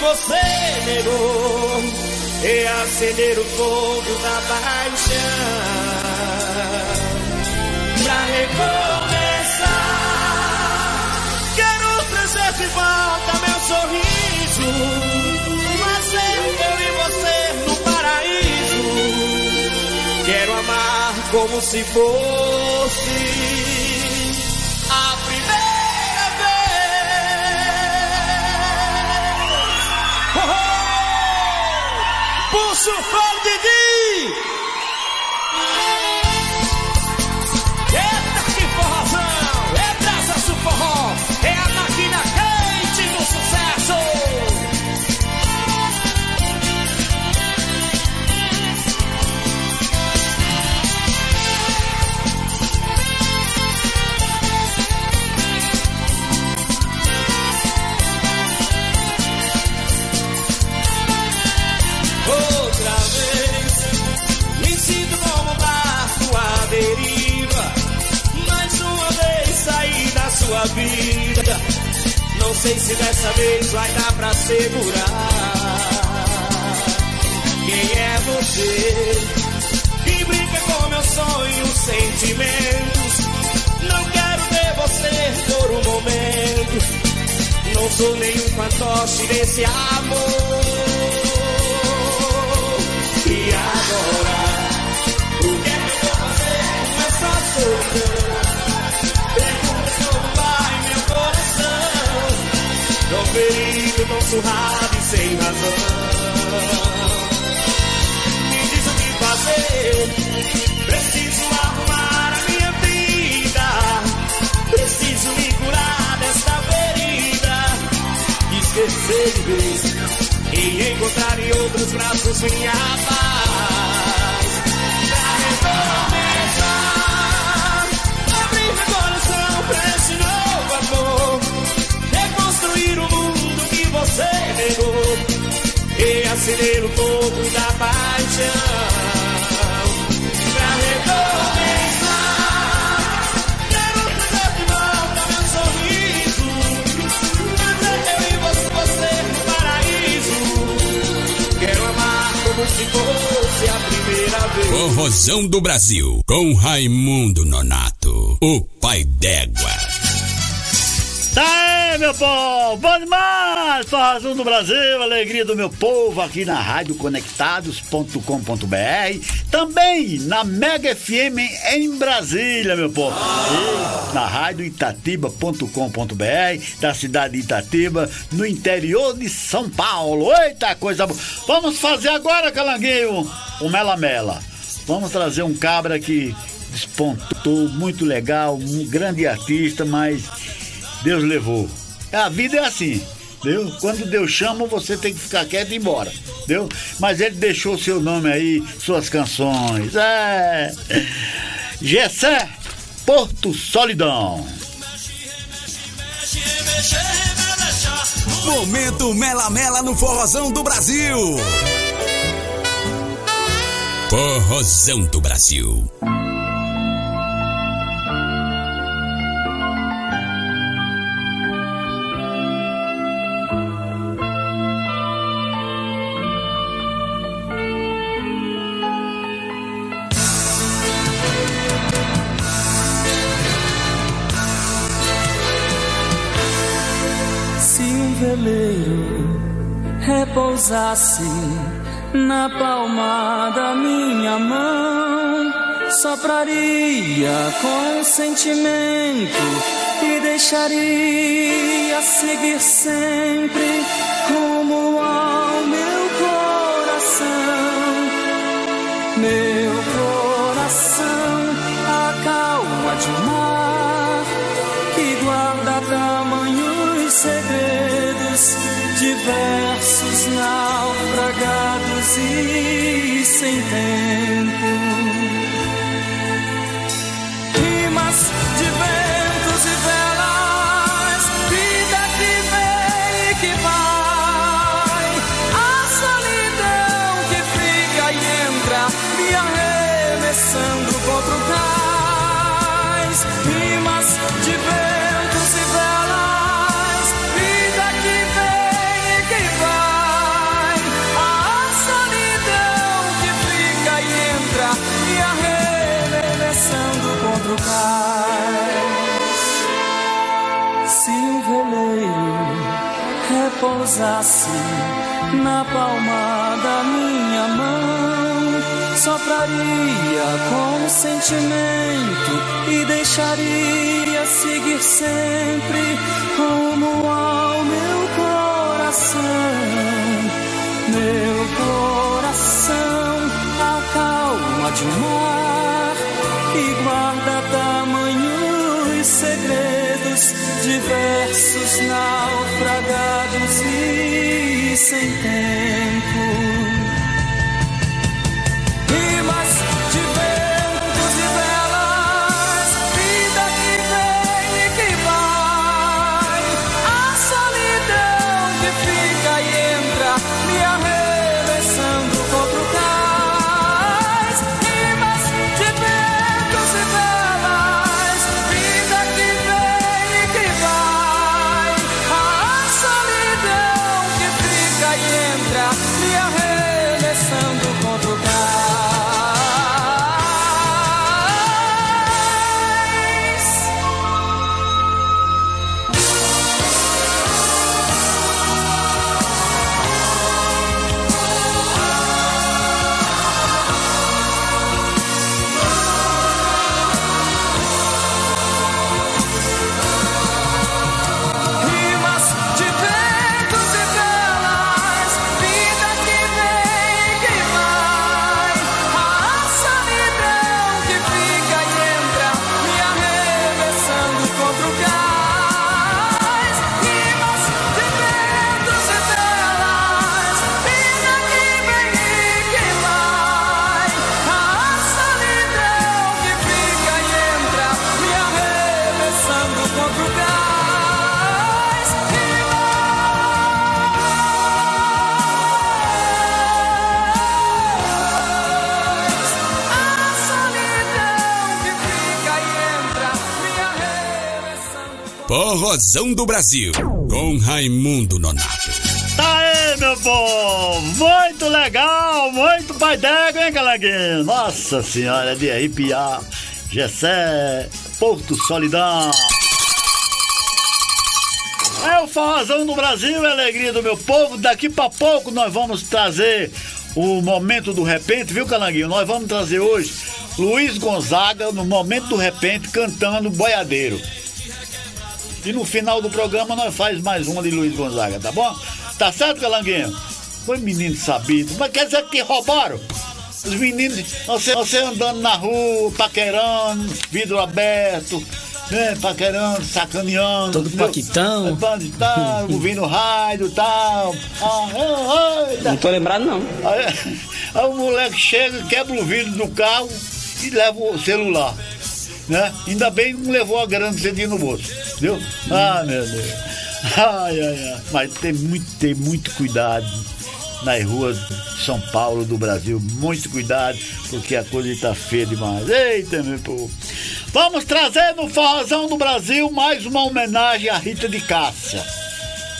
Você negou e acender o fogo da paixão. Pra recomeçar, quero trazer de volta meu sorriso, fazer eu e você no paraíso. Quero amar como se fosse oh! Pulso fogo, Didi! Sua vida. Não sei se dessa vez vai dar pra segurar. Quem é você? Que brinca com meus sonhos, sentimentos. Não quero ter você por um momento. Não sou nenhum fantoche desse amor. E agora, o que é que eu vou fazer com essa solidão? Tão ferido, tão surrado e sem razão. Me diz o que fazer. Preciso arrumar a minha vida. Preciso me curar desta ferida. Esquecer de vez e encontrar em outros braços minha paz. Pra recomeçar, abrir meu coração pra esse novo amor, reconstruir o mundo que você negou e acender o fogo da paixão. Pra recomeçar, quero trazer de volta meu sorriso, fazer eu e você, você no paraíso. Quero amar como se fosse a primeira vez. Forrozão do Brasil, com Raimundo Nonato, o pai d'égua. Meu povo! Bom demais! Forrozão do Brasil, alegria do meu povo aqui na Rádio Conectados.com.br. Também na Mega FM em Brasília, meu povo. E na Rádio Itatiba.com.br, da cidade de Itatiba, no interior de São Paulo. Eita coisa boa! Vamos fazer agora, Calanguinho, o Mela Mela. Vamos trazer um cabra que despontou, muito legal, um grande artista, mas Deus levou. A vida é assim, entendeu? Quando Deus chama, você tem que ficar quieto e ir embora, entendeu? Mas ele deixou seu nome aí, suas canções. É. Gessé, Porto Solidão. Momento Mela Mela no Forrozão do Brasil. Forrozão do Brasil. Repousasse na palma da minha mão, sopraria com sentimento e deixaria seguir sempre rumo ao meu coração. Meu coração, a calma de um mar que guarda tamanhos segredos diversos naufragados e sem tempo. Repousasse na palma da minha mão, sopraria com sentimento e deixaria seguir sempre rumo ao meu coração. Meu coração, a calma de um mar que guarda tamanhos segredos, diversos naufragados e sem tempo. Porrozão do Brasil, com Raimundo Nonato. Tá aí, meu povo! Muito legal, muito pai d'égua, hein, Calanguinho? Nossa senhora, de arrepiar. Gessé, Porto Solidão. É o forrozão do Brasil, é a alegria do meu povo. Daqui pra pouco nós vamos trazer o momento do repente, viu, Calanguinho? Nós vamos trazer hoje Luiz Gonzaga no momento do repente cantando boiadeiro. E no final do programa nós faz mais uma de Luiz Gonzaga, tá bom? Tá certo, Calanguinho? Foi menino sabido. Mas quer dizer que roubaram? Os meninos, você, você andando na rua, paquerando, vidro aberto, né? Paquerando, sacaneando. Todo entendeu? paquitão. É, ouvindo rádio e tal. Ah, ah, ah, Não tô lembrado, não. Aí, aí o moleque chega, quebra o vidro do carro e leva o celular. Né? Ainda bem que não levou a grana tinha no bolso. Viu? Ah, meu Deus. Ai, ai, ai. Mas tem muito, tem muito cuidado nas ruas de São Paulo, do Brasil. Muito cuidado, porque a coisa está feia demais. Eita, meu povo. Vamos trazer no Forrozão do Brasil mais uma homenagem à Rita de Cássia.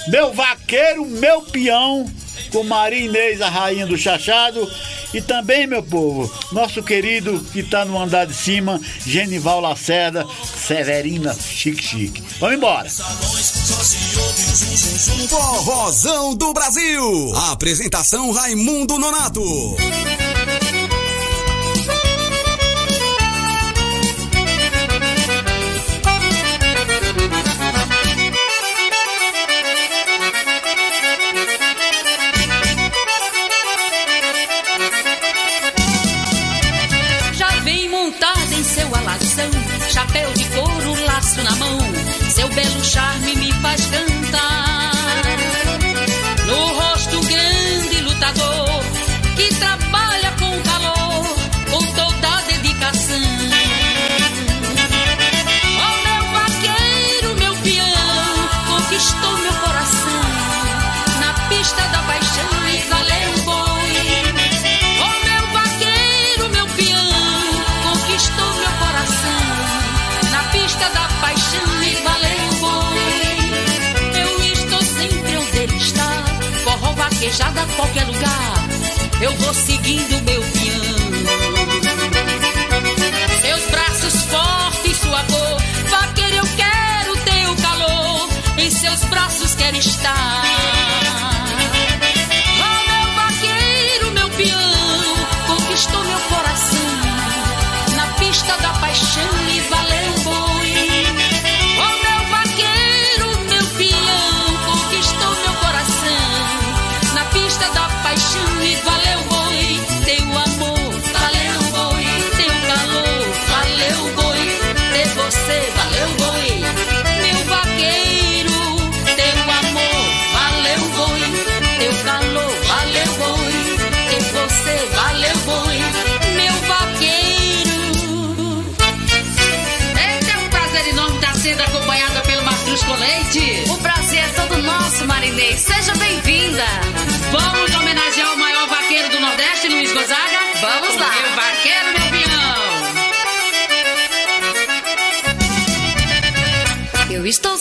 Meu vaqueiro, meu peão, com Maria Inês, a rainha do chachado. E também, meu povo, nosso querido que está no andar de cima, Genival Lacerda, Severina Chique Chique. Vamos embora. Forrozão do Brasil. Apresentação Raimundo Nonato. deixar Eu vou seguindo meu piano. Seus braços fortes, sua cor. Vaqueiro, eu quero teu calor. Em seus braços quero estar.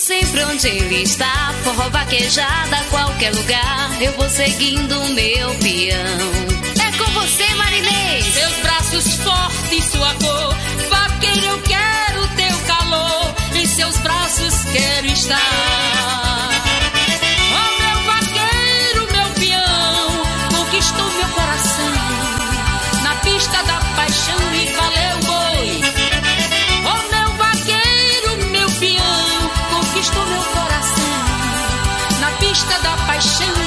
Sempre onde ele está, forró vaquejada qualquer lugar. Eu vou seguindo o meu peão. É com você, Marinês. Seus braços fortes, sua cor. Vaqueiro, eu quero teu calor. Em seus braços quero estar. Oh, meu vaqueiro, meu peão, conquistou meu coração. Na pista da paixão e valeu pista da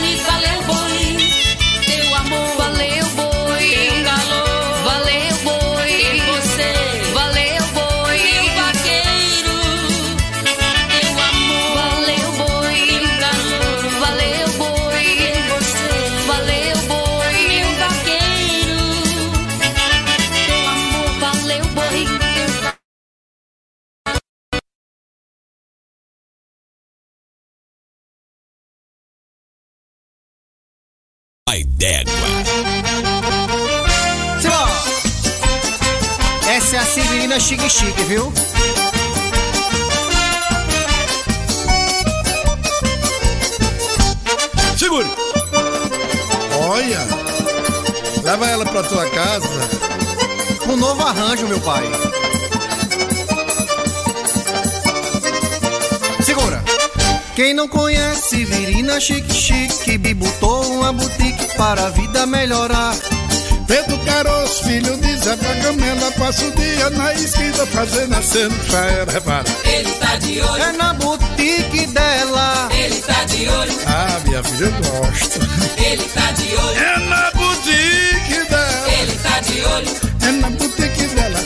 d'égua. Simão, essa é a Severina Chique Chique, viu? Segure! Olha! Leva ela pra tua casa. Um novo arranjo, meu pai. Quem não conhece Severina Chique Chique, bibutou uma boutique para a vida melhorar. Pedro Caroço, filho de Zé Pagamela, passa o dia na esquina fazendo aceno pra ela, repara. Ele tá de olho, É na boutique dela. ele tá de olho, Ah, minha filha, eu gosto. ele tá de olho, É na boutique dela. ele tá de olho. É na boutique dela.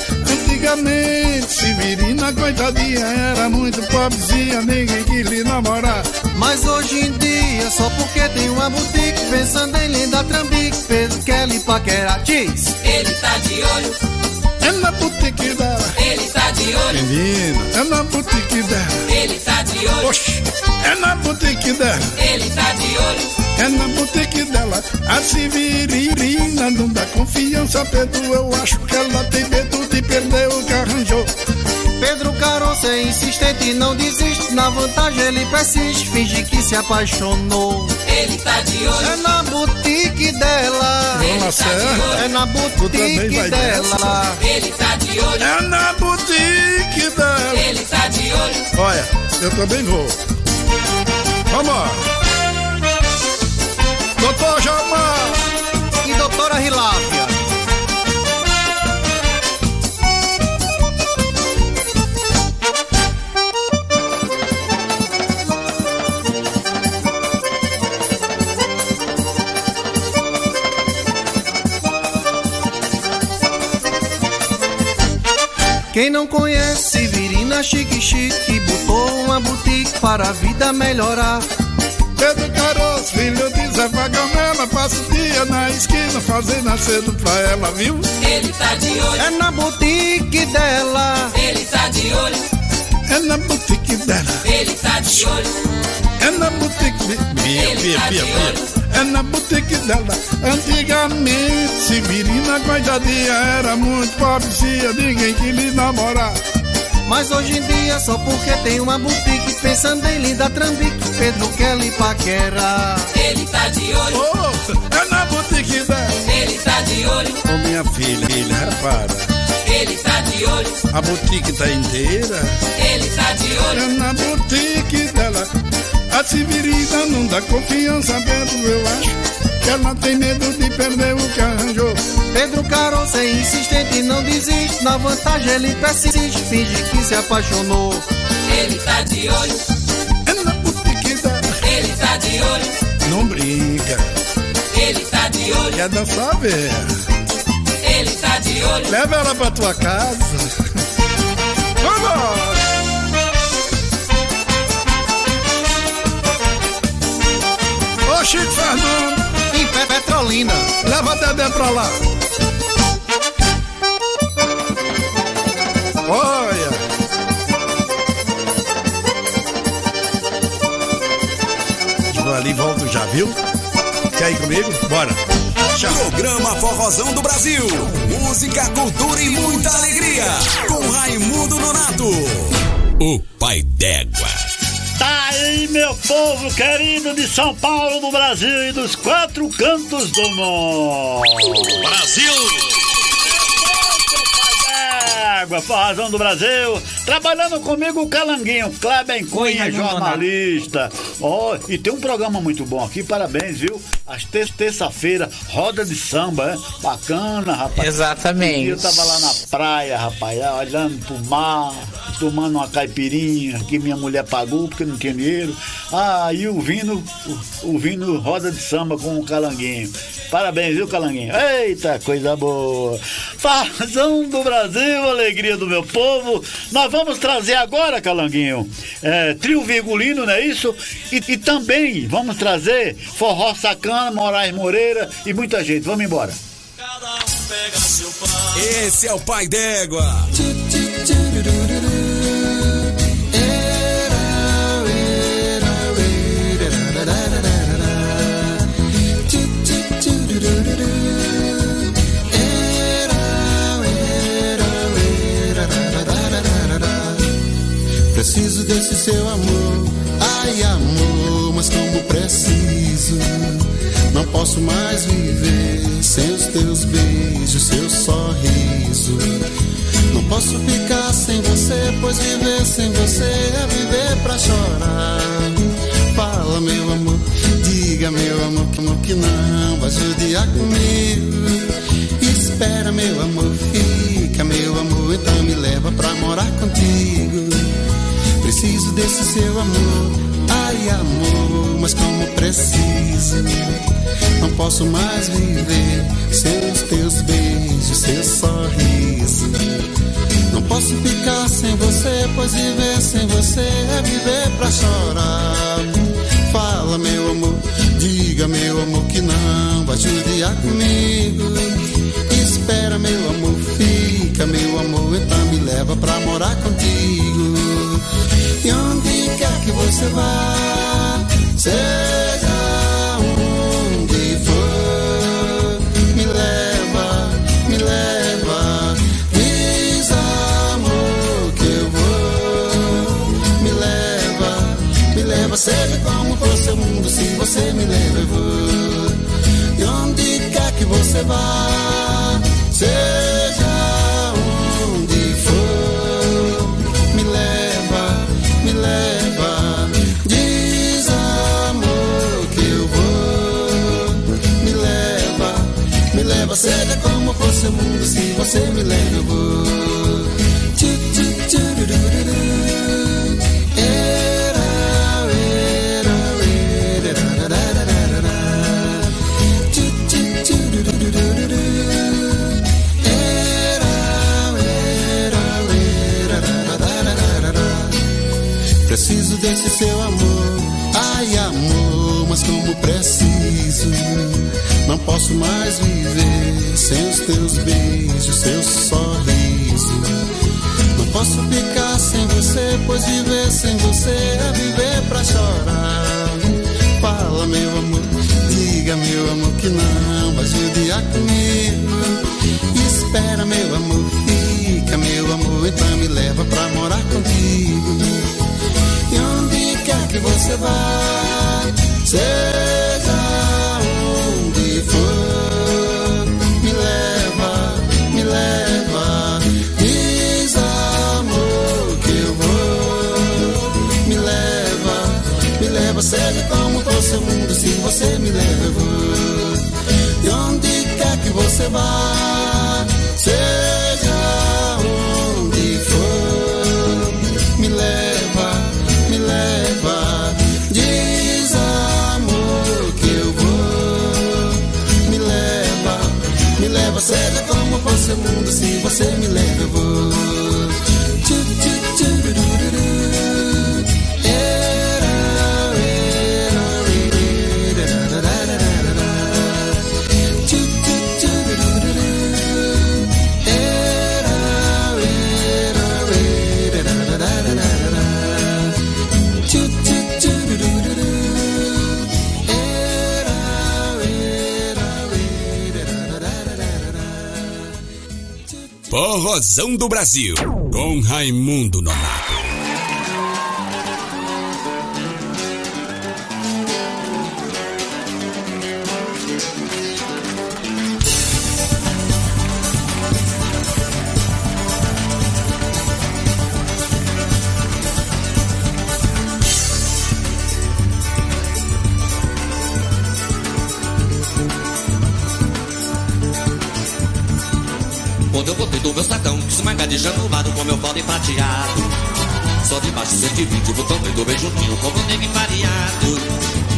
Antigamente, Severina, coitadinha, era muito pobrezinha, ninguém quis lhe namorar. Mas hoje em dia, só porque tem uma boutique, pensando em linda trambique, Pedro quer lhe paquerar. Diz! Ele tá de olho, É na boutique dela. ele tá de olho, Menina, é na boutique dela. ele tá de olho, Oxi, é na boutique dela. ele tá de olho. É na boutique dela. A Severina não dá confiança, Pedro. Eu acho que ela tem medo de perder o. Pedro Caroço é insistente e não desiste. Na vantagem ele persiste, finge que se apaixonou. Ele tá de olho, É na boutique dela. Dona Serra, É na boutique dela. ele tá de olho, é na boutique dela. ele tá de olho. Olha, eu também vou. Vamos! Doutor Jamar! E doutora Rilápia. Conhece Severina Chique Chique, botou uma boutique para a vida melhorar. Pedro Caroço, filho de Zé Vagamela, passa o dia na esquina fazendo aceno pra ela, viu? Ele tá de olho, É na boutique dela. ele tá de olho, É na boutique dela. ele tá de olho, É na boutique. Minha, minha, minha, minha. É na boutique dela. Antigamente, Severina, coitadinha, era muito pobrezinha, ninguém quis lhe namorar. Mas hoje em dia, só porque tem uma boutique, pensando em linda trambique, Pedro quer lhe paquera. Ele tá de olho. Oh, é na boutique dela. Ele tá de olho. Ô minha filha, filha, repara. Ele tá de olho. A boutique tá inteira. Ele tá de olho. É na boutique dela. A Severina não dá confiança dentro, eu acho. Que ela tem medo de perder o que arranjou. Pedro Caroço é insistente e não desiste. Na vantagem ele persiste, finge que se apaixonou. Ele tá de olho. É na boutique dela. Ele tá de olho. Não brinca. Ele tá de olho. Quer dançar, ver? Ele tá de olho. Leva ela pra tua casa. Vamos! Chico Fernando, Em Pe- Petrolina. leva Dedé pra lá. Olha. Vou ali volto já, viu? Quer ir comigo? Bora. Tchau. Programa Forrozão do Brasil. Música, cultura e muita alegria. Com Raimundo Nonato. O pai d'égua. Aí, meu povo querido de São Paulo, do Brasil e dos quatro cantos do mundo. Brasil! Água, Forrazão do Brasil. Trabalhando comigo o Calanguinho, Kleber Cunha, jornalista. Ó, e tem um programa muito bom aqui, parabéns, viu? Às ter- terça-feira, roda de samba, é? Bacana, rapaz. Exatamente. Eu tava lá na praia, rapaz, olhando pro mar, tomando uma caipirinha que minha mulher pagou porque não tinha dinheiro. Ah, e ouvindo, ouvindo roda de samba com o Calanguinho. Parabéns, viu, Calanguinho? Eita, coisa boa. Fazão do Brasil, alegria do meu povo. Nós vamos trazer agora, Calanguinho, é, trio virgulino, não é isso? E, e também vamos trazer forró sacana, Moraes Moreira e muita gente. Vamos embora. Esse é o pai d'égua. Preciso desse seu amor, ai amor, mas como preciso. Não posso mais viver sem os teus beijos, seu sorriso. Não posso ficar sem você, pois viver sem você é viver pra chorar. Posso mais você vá, seja onde for, me leva, me leva. Diz amor que eu vou, me leva, me leva. Seja como for seu mundo, se você me leva, eu vou. Como preciso. Não posso mais viver sem os teus beijos, seu sorriso. Não posso ficar sem você, pois viver sem você é viver pra chorar. Fala, meu amor, diga, meu amor, que não vai judiar comigo. Espera, meu amor, fica, meu amor, então me leva pra morar contigo. E onde quer que você vá, seja onde for, me leva, me leva. Diz amor que eu vou, me leva, me leva. Seja como for seu mundo, se você me leva, eu vou. E onde quer que você vá, seja seu mundo, se você me leva, eu vou. Forrozão do Brasil, com Raimundo Nonato. No lado com meu pau prateado. Só debaixo 120, botão doido bem juntinho, como um negro variado.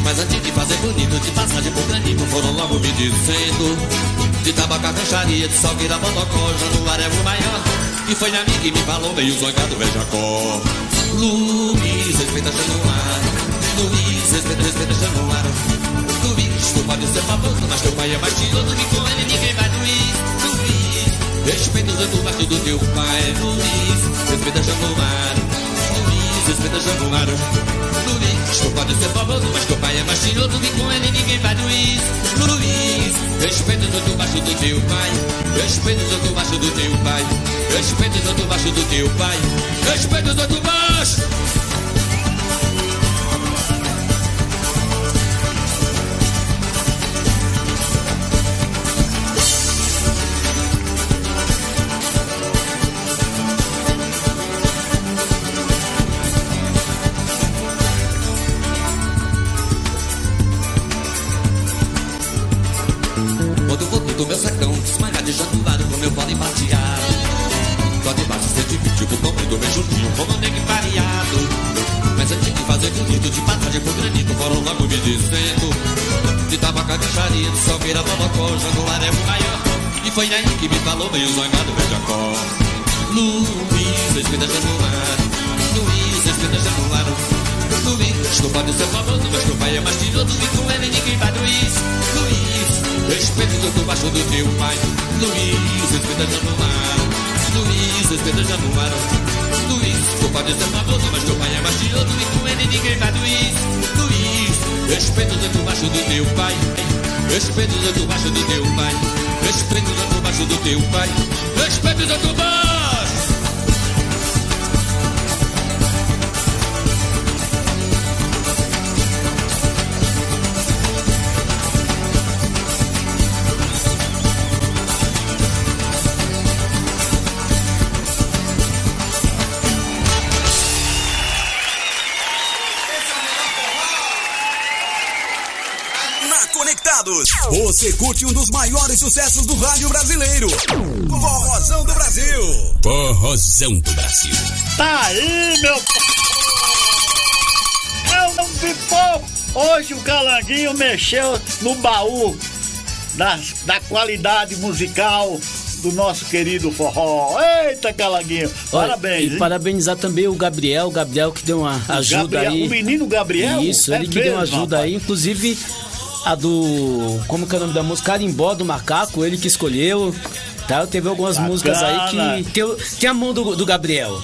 Mas antes de fazer bonito, de passagem por granito, foram logo me dizendo: De tabaco a rancharia, de salgueira, bodocó, já no arego maior. E foi minha amiga que me falou, meio zangado, veja cor. Luiz, respeita Januário. Luiz, respeita, respeita Januário. Luiz, tu pode ser famoso, mas teu pai é mais tiroso, e com ele ninguém vai Luiz. Respeita oito baixo do teu pai. Luiz, respeita Januário. Luiz, respeita Januário. Luiz, tu pode ser famoso, mas teu pai é mais tiroso, e com ele ninguém vai Luiz. Luiz, respeita oito baixo do teu pai. Respeita oito baixo do teu pai. Respeita oito baixo do teu pai. Respeita os oito foi aí que me falou, meio zangado, veja cor. Luiz, respeita Januário. Luiz, respeita Januário. Luiz, tu pode ser famoso, mas teu pai é mais tiroso e com ele ninguém vai Luiz. Luiz, respeita o teu baixo do teu pai. Luiz, respeita Januário. Luiz, respeita Januário. Luiz, tu pode ser famoso, mas teu pai é mais tiroso e com ele ninguém vai Luiz. Luiz, respeita o teu baixo do teu pai. Respeita o teu baixo do teu pai. Respeita o teu baixo do teu pai. Respeita o teu baixo. Você curte um dos maiores sucessos do rádio brasileiro. Forrozão do Brasil. Forrozão do Brasil. Tá aí, meu. Meu pipô! Hoje o Calanguinho mexeu no baú da, da qualidade musical do nosso querido forró. Eita, Calanguinho! Olha, Parabéns, E hein? parabenizar também o Gabriel, o Gabriel que deu uma ajuda Gabriel- aí. o menino Gabriel? Isso, É ele que deu uma ajuda rapaz. aí, inclusive a do. Como que é o nome da música? Carimbó do Macaco, ele que escolheu. Tá? Teve algumas Bacana. músicas aí que. Tem, tem a mão do, do Gabriel.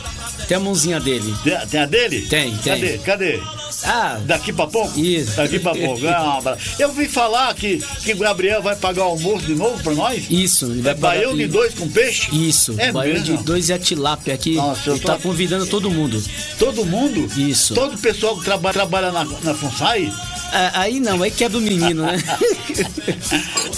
Tem a mãozinha dele. Tem, tem a dele? Tem, tem. Cadê? Cadê? Ah, daqui pra pouco? Isso. Daqui pra pouco. Ah. Eu ouvi falar que, que o Gabriel vai pagar o almoço de novo pra nós? Isso, ele vai É baião de dois com peixe? Isso, É baião de dois e a tilápia aqui. Nossa, ele tô- tá convidando todo mundo. Todo mundo? Isso. Todo pessoal que traba, trabalha na, na FUNSAI? É, aí não, aí quebra o menino, né?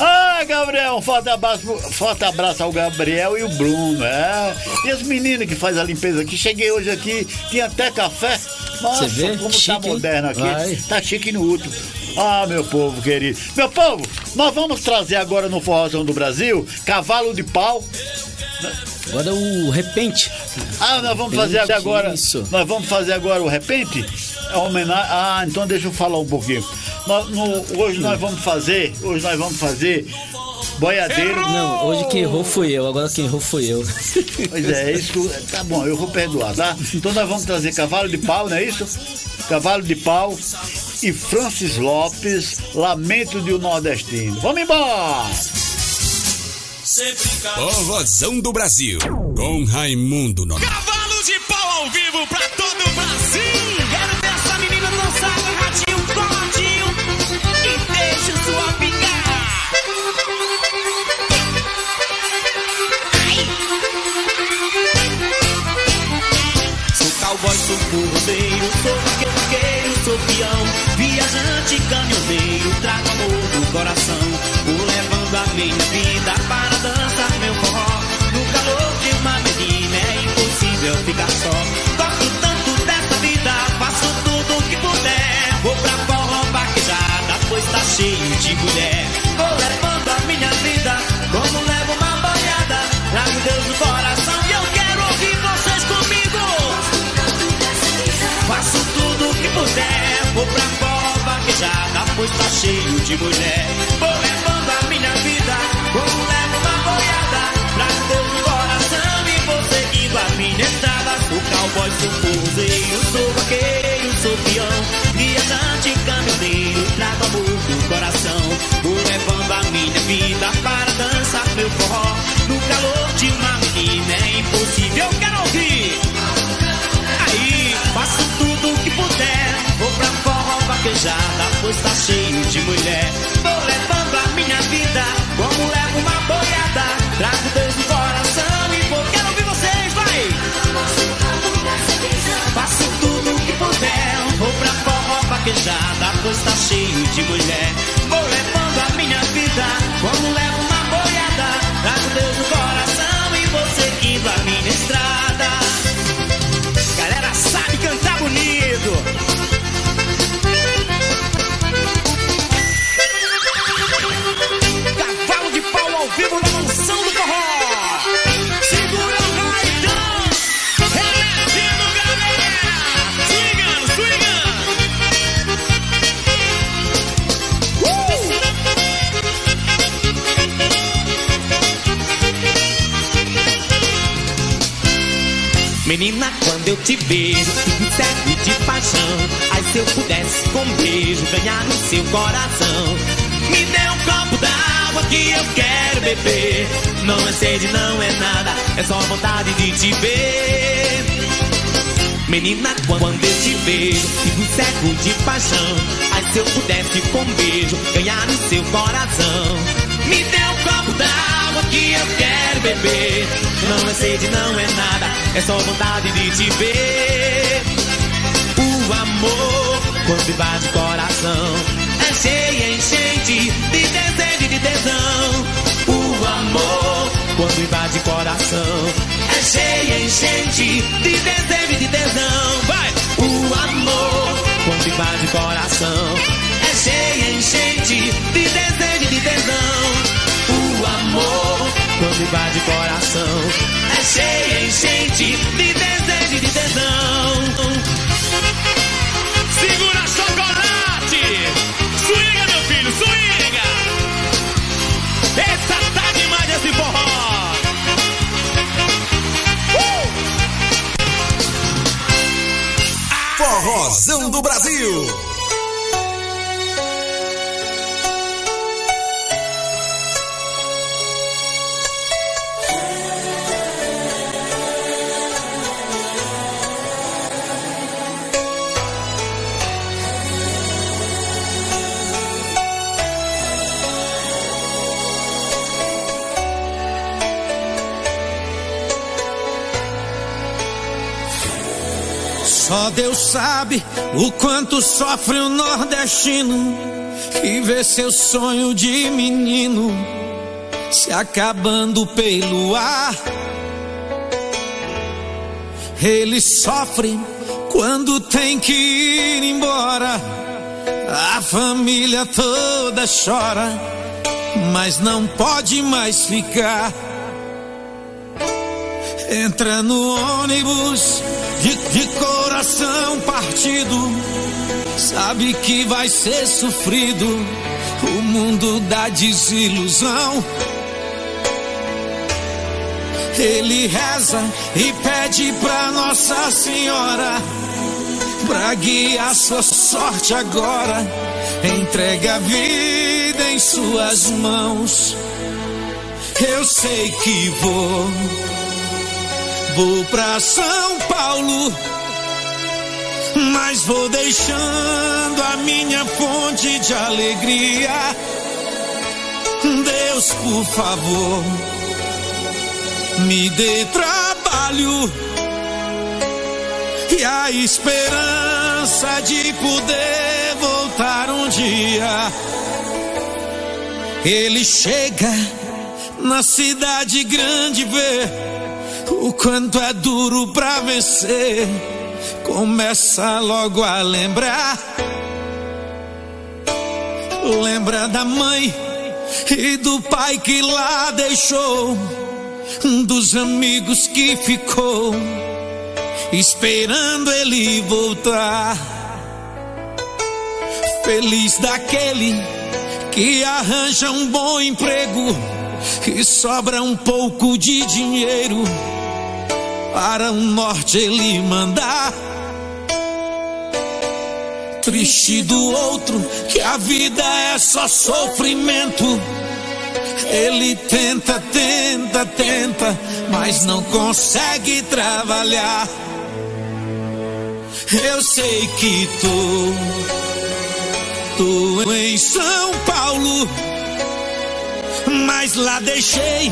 Ah, Gabriel, um forte abraço, forte abraço ao Gabriel e o Bruno, é. E as meninas que faz a limpeza aqui, cheguei hoje aqui, tinha até café. Nossa, como Chique, tá moderno aqui. Vai. Tá chique no último. Ah, meu povo querido. Meu povo, nós vamos trazer agora no Forrozão do Brasil, cavalo de pau. Agora o repente. Ah, nós vamos fazer Repente, agora. isso. Nós vamos fazer agora o repente? É homenagem. Ah, então deixa eu falar um pouquinho. Nós- no- hoje nós vamos fazer. Hoje nós vamos fazer boiadeiro. Não, hoje quem errou fui eu, agora quem errou fui eu. Pois é, isso. que- Tá bom, eu vou perdoar, tá? Então nós vamos trazer cavalo de pau, não é isso? Cavalo de pau e Francis Lopes, Lamento de um Nordestino. Vamos embora! Forrozão do Brasil, com Raimundo Nonato. Cavalo de pau ao vivo pra todo o Brasil. Cowboy, sou vaqueiro, sou peão, viajante, caminhoneiro, trago amor do coração. Vou levando a minha vida para dançar meu forró. No calor de uma menina é impossível ficar só. Gosto tanto dessa vida, faço tudo o que puder. Vou pra forró vaquejada, pois tá cheio de mulher. Vou levando a minha vida, como levo uma boiada. Trago Deus no coração pois tá cheio de mulher. Vou levando a minha vida, como levo uma boiada. Trago Deus no coração e vou seguindo a minha estrada. Sou cowboy, sou forrozeiro, sou vaqueiro, sou peão. Viajante, caminhoneiro, trago amor do coração. Vou levando a minha vida para dançar meu forró. No calor de uma menina é impossível, quero ouvir. Aí, faço tudo o que puder. Vou pra forró vaquejada, pois tá cheio de mulher. Vou levando a minha vida, como levo uma boiada. Trago Deus no coração e vou. Quero ouvir vocês, vai! Faço tudo o que puder. Vou pra forró vaquejada, pois tá cheio de mulher. Vou eu te vejo, fico cego de paixão. Ai, se eu pudesse com um beijo ganhar no seu coração. Me dê um copo d'água que eu quero beber. Não é sede, não é nada, é só vontade de te ver. Menina, quando eu te vejo, fico cego de paixão. Ai, se eu pudesse com um beijo ganhar no seu coração. Me dê um copo d'água que eu quero beber. Não é sede, não é nada, é só vontade de te ver. O amor, quando invade o coração, é cheio, enchente de desejo e de tesão. O amor, quando invade o coração, é cheio, enchente de desejo e de tesão. Vai! O amor, quando invade o coração, é cheio, enchente de desejo e de tesão. O amor, invade o coração, é cheio, enchente de desejo e de tesão. Segura chocolate! Swinga, meu filho, swinga! Essa tá demais esse forró! Forrozão do Brasil. Deus sabe o quanto sofre o nordestino que vê seu sonho de menino se acabando pelo ar. Ele sofre quando tem que ir embora. A família toda chora, mas não pode mais ficar. Entra no ônibus de, de coração partido, sabe que vai ser sofrido o mundo da desilusão. Ele reza e pede pra Nossa Senhora pra guiar sua sorte agora. Entrega a vida em suas mãos. Eu sei que vou, vou pra São Paulo, mas vou deixando a minha fonte de alegria. Deus, por favor me dê trabalho e a esperança de poder voltar um dia. Ele chega na cidade grande ver o quanto é duro pra vencer. Começa logo a lembrar. Lembra da mãe e do pai que lá deixou dos amigos que ficou esperando ele voltar. Feliz daquele que arranja um bom emprego e sobra um pouco de dinheiro para o norte ele mandar. Triste do outro que a vida é só sofrimento. Ele tenta, tenta, tenta, mas não consegue trabalhar. Eu sei que tô, tô em São Paulo, mas lá deixei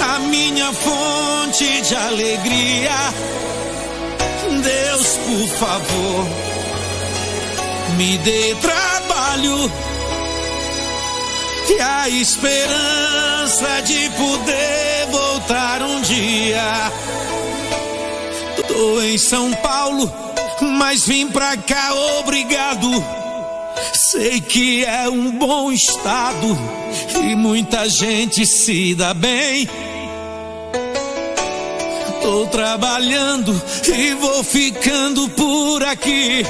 a minha fonte de alegria. Deus, por favor, me dê trabalho e a esperança de poder voltar um dia. Tô em São Paulo, mas vim pra cá obrigado. Sei que é um bom estado e muita gente se dá bem. Tô trabalhando e vou ficando por aqui,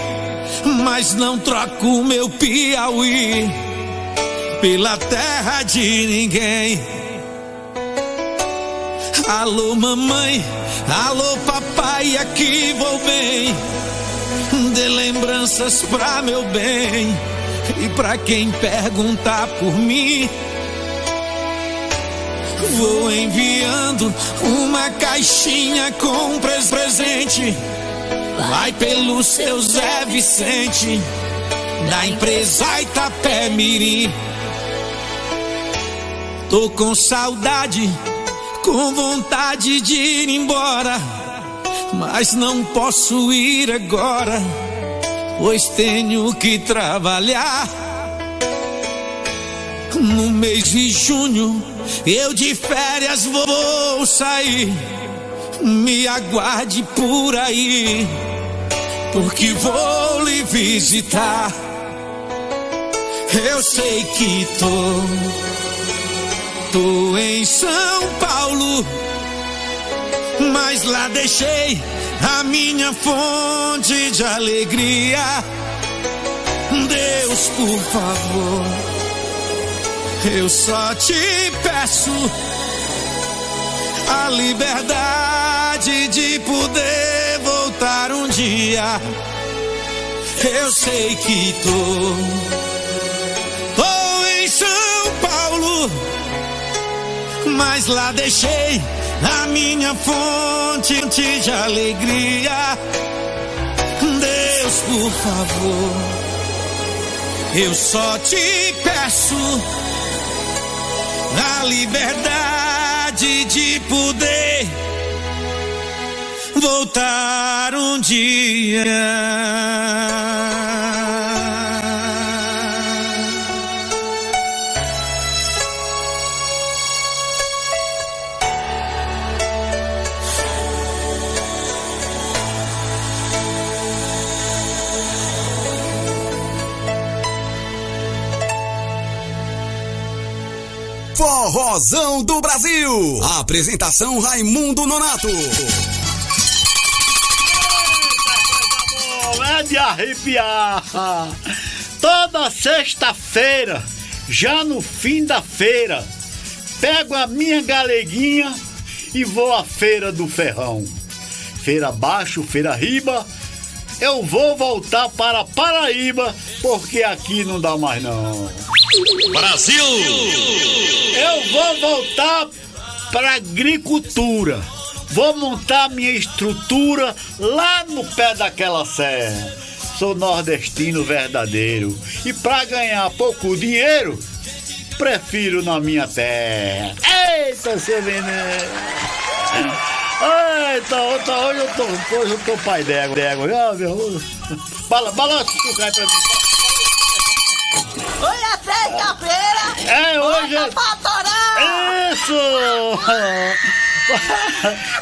mas não troco meu Piauí pela terra de ninguém. Alô, mamãe, alô, papai, aqui vou bem. Dê lembranças pra meu bem e pra quem perguntar por mim. Vou enviando uma caixinha com presente. Vai pelo seu Zé Vicente, da empresa Itapé Mirim. Tô com saudade, com vontade de ir embora, mas não posso ir agora, pois tenho que trabalhar. No mês de junho, eu de férias vou sair. Me aguarde por aí, porque vou lhe visitar. Eu sei que tô Tô em São Paulo, mas lá deixei a minha fonte de alegria. Deus, por favor, eu só te peço a liberdade de poder voltar um dia. Eu sei que tô, tô em São Paulo mas lá deixei a minha fonte de alegria. Deus, por favor, eu só te peço a liberdade de poder voltar um dia. Forrozão do Brasil. Apresentação Raimundo Nonato. Bom, é de arrepiar. Toda sexta-feira, já no fim da feira, pego a minha galeguinha e vou à feira do ferrão. Feira abaixo, feira riba. Eu vou voltar para Paraíba, porque aqui não dá mais não. Brasil! Eu vou voltar para agricultura. Vou montar minha estrutura lá no pé daquela serra. Sou nordestino verdadeiro e para ganhar pouco dinheiro, prefiro na minha terra. Eita, seu! Eita, outra, hoje eu tô, hoje eu tô pai d'égua, d'égua, meu? Bala, balança o cai pra mim. Hoje é sexta-feira. É, hoje é- Pra. Isso!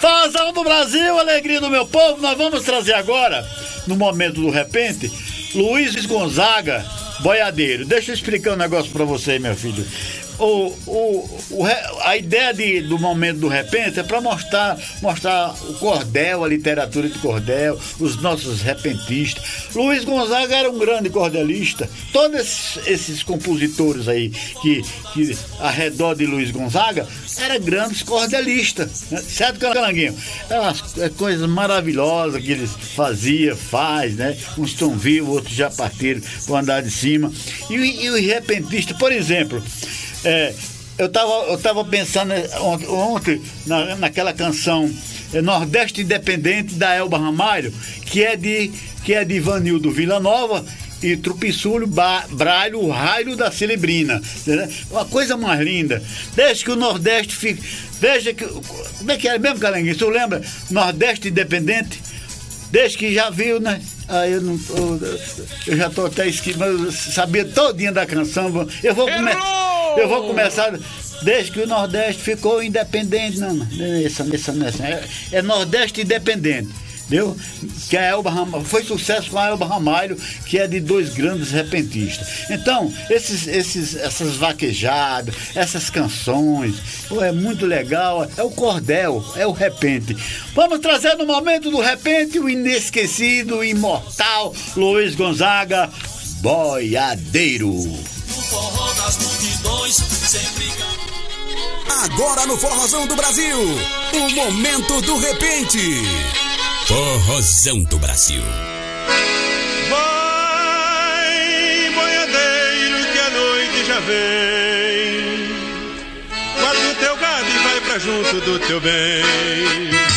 Fazão do Brasil, alegria do meu povo, nós vamos trazer agora, no momento do repente, Luiz Gonzaga, boiadeiro. Deixa eu explicar um negócio pra você, meu filho. O, o, o a ideia de, do momento do repente é para mostrar, mostrar o cordel, a literatura de cordel, os nossos repentistas. Luiz Gonzaga era um grande cordelista. Todos esses, esses compositores aí que, que ao redor de Luiz Gonzaga eram grandes cordelistas. né? Certo, Calanguinho? É umas é coisas maravilhosas que eles faziam, faz, né? Uns estão vivos, outros já partiram para andar de cima. E, e os repentistas, por exemplo, é, eu estava eu tava pensando né, ont- ontem na, naquela canção é, Nordeste Independente da Elba Ramalho, que é de, que é de Ivanildo Villanova e Trupiçulho Ba- Braille, o raio da Celebrina. entendeu? Uma coisa mais linda. Desde que o Nordeste fique. Veja que. Como é que é mesmo, Calanguinho? Você lembra? Nordeste Independente? Desde que já viu, né? Aí eu não tô, Eu já tô até mas eu sabia todinha da canção. Eu vou começar. Eu vou começar. Desde que o Nordeste ficou independente, não, não, nessa, nessa, nessa. É, é Nordeste independente. Entendeu? Que a Elba Ramalho, foi sucesso com a Elba Ramalho, que é de dois grandes repentistas. Então, esses, esses, essas vaquejadas, essas canções, é muito legal. É o cordel, é o repente. Vamos trazer no momento do repente o inesquecido, o imortal Luiz Gonzaga, boiadeiro. forró das multidões, sempre Agora no Forrozão do Brasil, o momento do repente. Forrozão do Brasil. Vai, boiadeiro, que a noite já vem. Guarda o teu gado e vai pra junto do teu bem.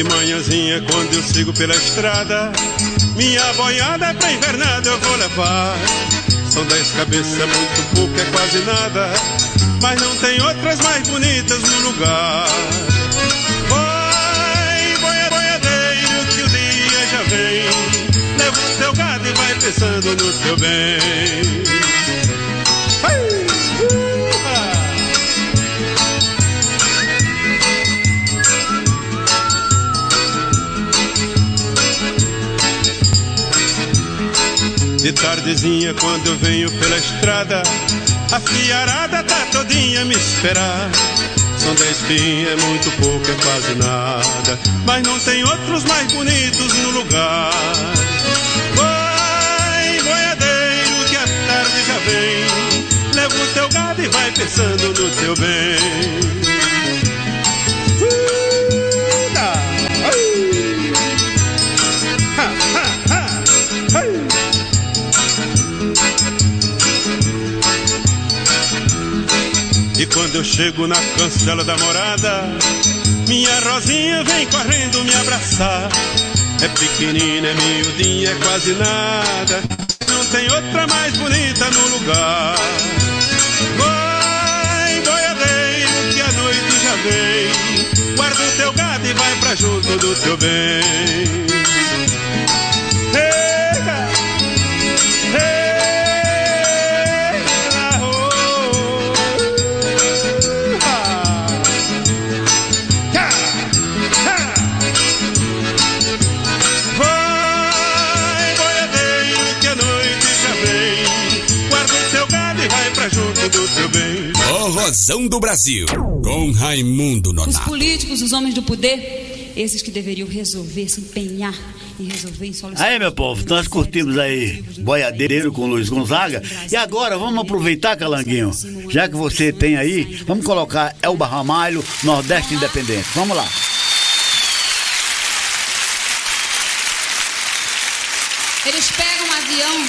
De manhãzinha, quando eu sigo pela estrada, minha boiada pra invernada eu vou levar. São dez cabeças, muito pouco, é quase nada. Mas não tem outras mais bonitas no lugar. Vai, boia- boiadeiro, que o dia já vem. Leva o teu gado e vai pensando no teu bem. De tardezinha, quando eu venho pela estrada, a fiarada tá todinha me esperar. São dez é muito pouco, é quase nada. Mas não tem outros mais bonitos no lugar. Vai, boiadeiro, que a tarde já vem. Leva o teu gado e vai pensando no teu bem. Quando eu chego na cancela da morada, minha Rosinha vem correndo me abraçar. É pequenina, é miudinha, é quase nada. Não tem outra mais bonita no lugar. Vai, boiadeiro, que a noite já vem. Guarda o teu gado e vai pra junto do teu bem. Forrozão do Brasil, com Raimundo Os Nonato. políticos, os homens do poder, esses que deveriam resolver, se empenhar em resolver em soluções. Aí, meu povo, nós curtimos aí Boiadeiro com Luiz Gonzaga. E agora vamos aproveitar, Calanguinho, já que você tem aí, vamos colocar Elba Ramalho, Nordeste Independente. Vamos lá. Eles pegam um avião,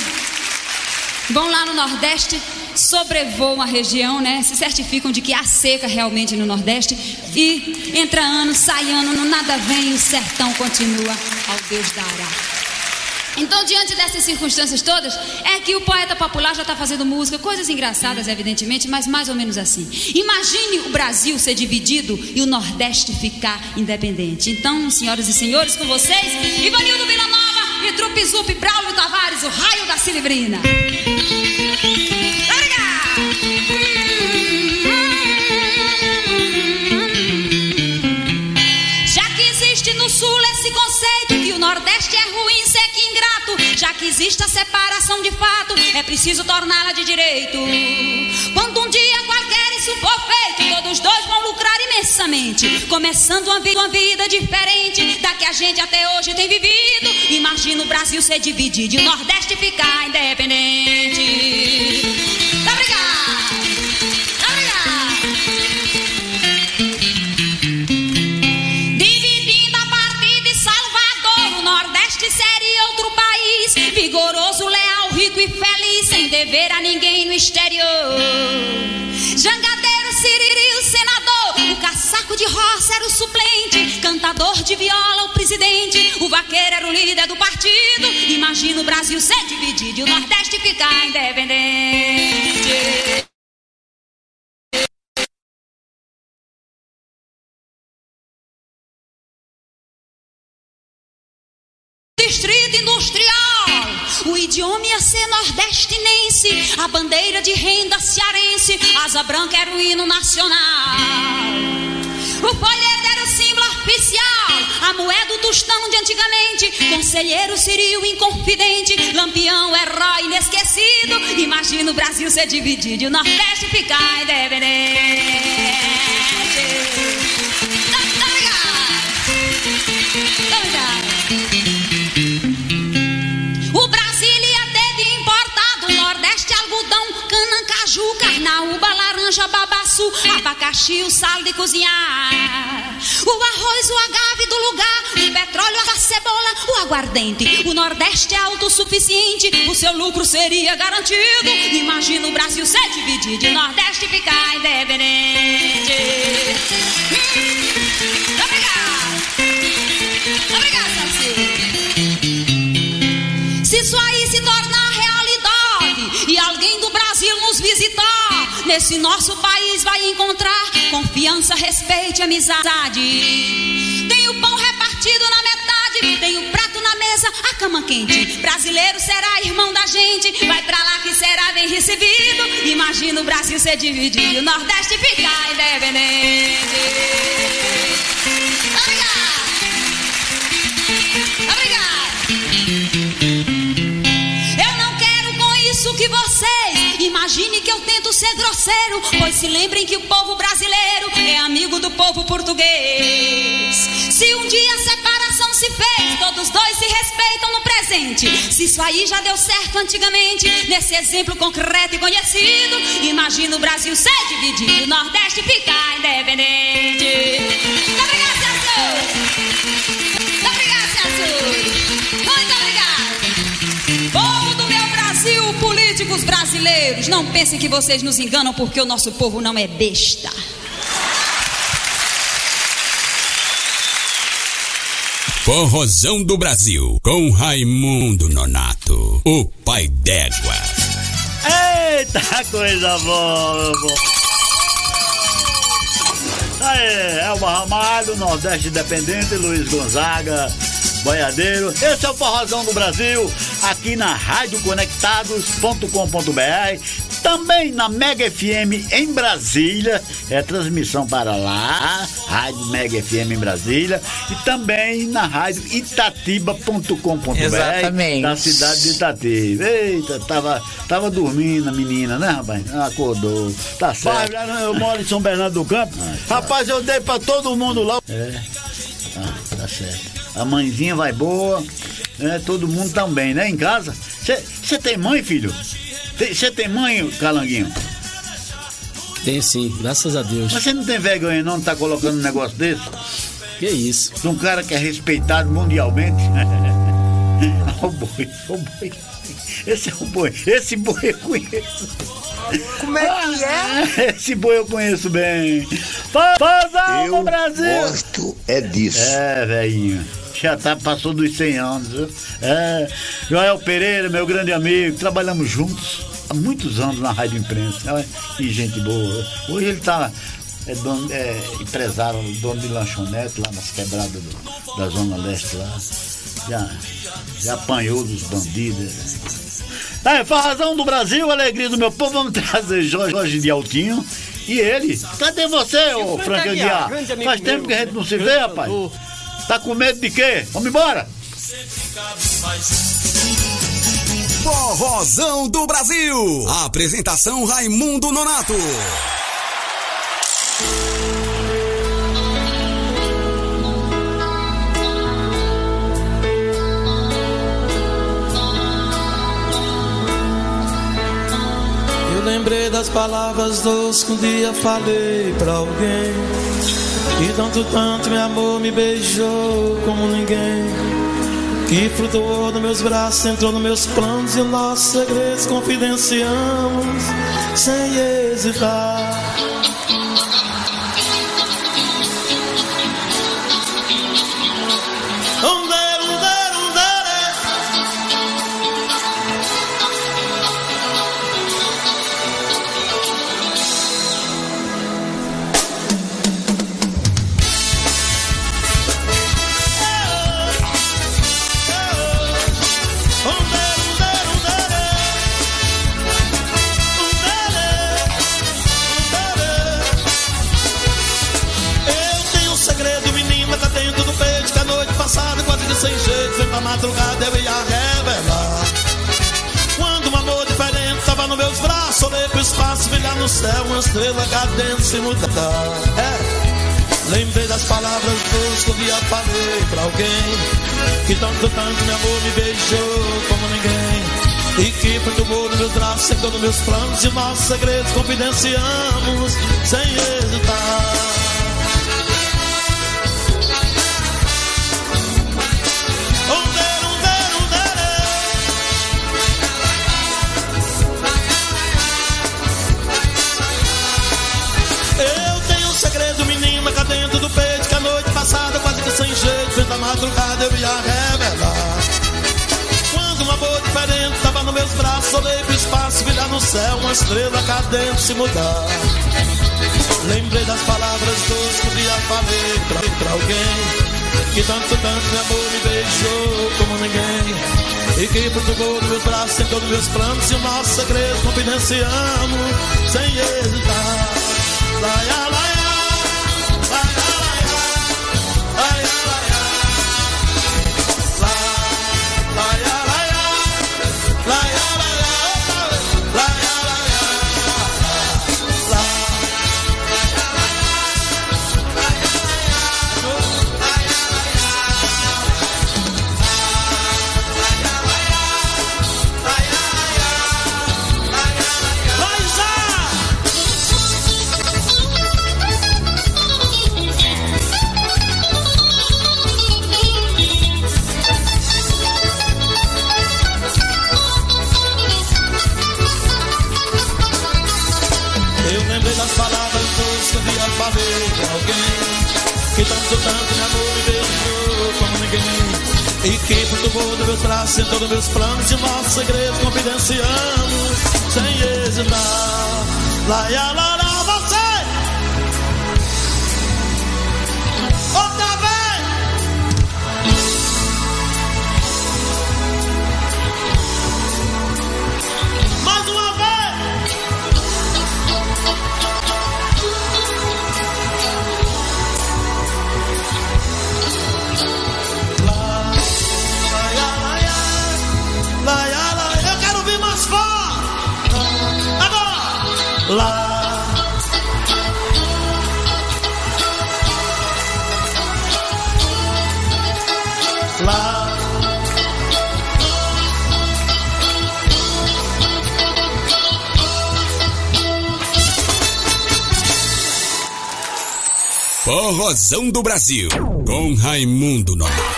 vão lá no Nordeste, sobrevoam a região, né? Se certificam de que há seca realmente no Nordeste e entra ano, sai ano, no nada vem e o sertão continua ao Deus dará. Então, diante dessas circunstâncias todas, é que o poeta popular já está fazendo música, coisas engraçadas, evidentemente, mas mais ou menos assim. Imagine o Brasil ser dividido e o Nordeste ficar independente. Então, senhoras e senhores, com vocês, Ivanildo Villanova e Trupe Zup, Braulio Tavares, o raio da Cilibrina. Sul esse conceito que o Nordeste é ruim, seco e ingrato, já que existe a separação de fato, é preciso torná-la de direito. Quando um dia qualquer isso for feito, todos dois vão lucrar imensamente, começando uma vida, uma vida diferente da que a gente até hoje tem vivido. Imagina o Brasil ser dividido e o Nordeste ficar independente. Rico e feliz, sem dever a ninguém no exterior. Jangadeiro, siriri, o senador. O caçaco de roça era o suplente. Cantador de viola, o presidente. O vaqueiro era o líder do partido. Imagina o Brasil ser dividido e o Nordeste ficar independente. Distrito Industrial, o idioma ia ser nordestinense, a bandeira de renda cearense, asa branca era o hino nacional. O folheto era o símbolo oficial, a moeda o tostão de antigamente, conselheiro Cirio inconfidente, lampião herói inesquecido. Imagina o Brasil ser dividido e o Nordeste ficar independente. Babaçu, abacaxi, o sal de cozinhar. O arroz, o agave do lugar, o petróleo, a cebola, o aguardente. O Nordeste é autossuficiente, o seu lucro seria garantido. Imagina o Brasil ser dividido e o Nordeste ficar independente. Hum, Obrigado. Obrigado. Se isso aí se tornar realidade e alguém do Brasil nos visitar, nesse nosso país vai encontrar confiança, respeito e amizade. Tem o pão repartido na metade, tem o prato na mesa, a cama quente. Brasileiro será irmão da gente, vai pra lá que será bem recebido. Imagina o Brasil ser dividido o Nordeste ficar independente. Obrigado. Obrigado. Eu não quero com isso que vocês imaginem que eu tento ser grosseiro, pois se lembrem que o povo brasileiro é amigo do povo português. Se um dia a separação se fez, todos dois se respeitam no presente. Se isso aí já deu certo antigamente, nesse exemplo concreto e conhecido, imagina o Brasil ser dividido, o Nordeste ficar independente. Políticos brasileiros, não pensem que vocês nos enganam porque o nosso povo não é besta. Forrozão do Brasil, com Raimundo Nonato, o pai d'égua. Eita coisa boa, Aê, Elba Ramalho, Nordeste Independente, Luiz Gonzaga, Boiadeiro. Esse é o Forrozão do Brasil, aqui na radioconectados.com.br. Também na Mega FM em Brasília, é transmissão para lá, Rádio Mega FM em Brasília, e também na rádio itatiba.com.br, Exatamente. da cidade de Itatiba. Eita, tava, tava dormindo a menina, né, rapaz? Acordou, tá certo. eu moro em São Bernardo do Campo. Rapaz, eu dei pra todo mundo lá. É, tá, tá certo. A mãezinha vai boa, né? Todo mundo também, né? Em casa. Você tem mãe, filho? Você tem mãe, Calanguinho? Tem sim, graças a Deus. Mas você não tem vergonha não de tá colocando um negócio desse? Que isso? De um cara que é respeitado mundialmente. o boi, o boi. Esse é o boi. Esse boi eu conheço. Como é que é? Esse boi eu conheço bem. Eu no Brasil! gosto é disso. É, velhinho. Já tá, passou dos 100 anos, viu? É. Joel Pereira, meu grande amigo, trabalhamos juntos há muitos anos na Rádio Imprensa. Que gente boa. Hoje ele tá é, dono, é, empresário, dono de lanchonete lá nas quebradas do- da Zona Leste lá. Já, já apanhou dos bandidos. É, Farrazão do Brasil, alegria do meu povo, vamos trazer Jorge, Jorge de Altinho. E ele? Cadê você, ô Frank Aguiar, Faz tempo meu, que a gente não se vê, rapaz. Tá com medo de quê? Vamos embora? Forrozão do Brasil. Apresentação Raimundo Nonato. Eu lembrei das palavras doces que um dia falei pra alguém. E tanto, tanto meu amor me beijou como ninguém. Que flutuou nos meus braços, entrou nos meus planos e nossos segredos confidenciamos sem hesitar. Espaço, brilhar no céu, uma estrela cadente se mudar. É. Lembrei das palavras doces que eu dia falei pra alguém Que tanto, tanto meu amor me beijou como ninguém E que perturbou nos meus braços, secou nos meus planos E nossos segredos confidenciamos sem hesitar ia revelar. Quando um amor diferente tava nos meus braços Olhei pro espaço, virar no céu Uma estrela cadente se mudar. Lembrei das palavras doces que um dia falei pra, pra alguém Que tanto, tanto meu amor me beijou como ninguém e que perturbou nos meus braços, sentou nos meus planos E o nosso segredo confidenciamos sem hesitar laia, hesitar. Lá, lá, Lá. Lá. Forrozão do Brasil, com Raimundo Nonato.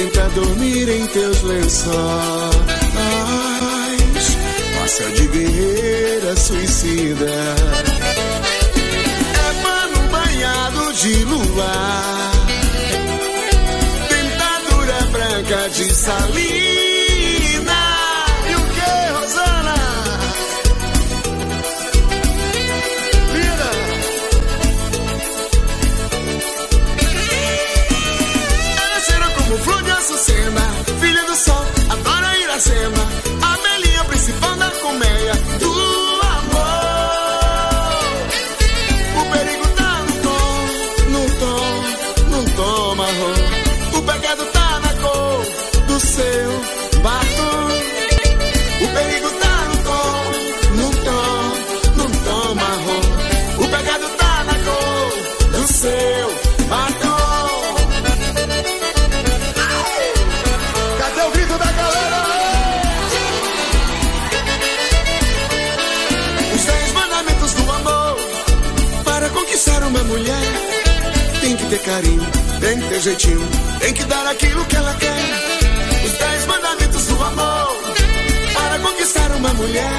Tenta dormir em teus lençóis. Passa de guerreira suicida. É pano banhado de luar. Dentadura branca de salina. Iracema. Ter jeitinho, tem que dar aquilo que ela quer. Os dez mandamentos do amor para conquistar uma mulher.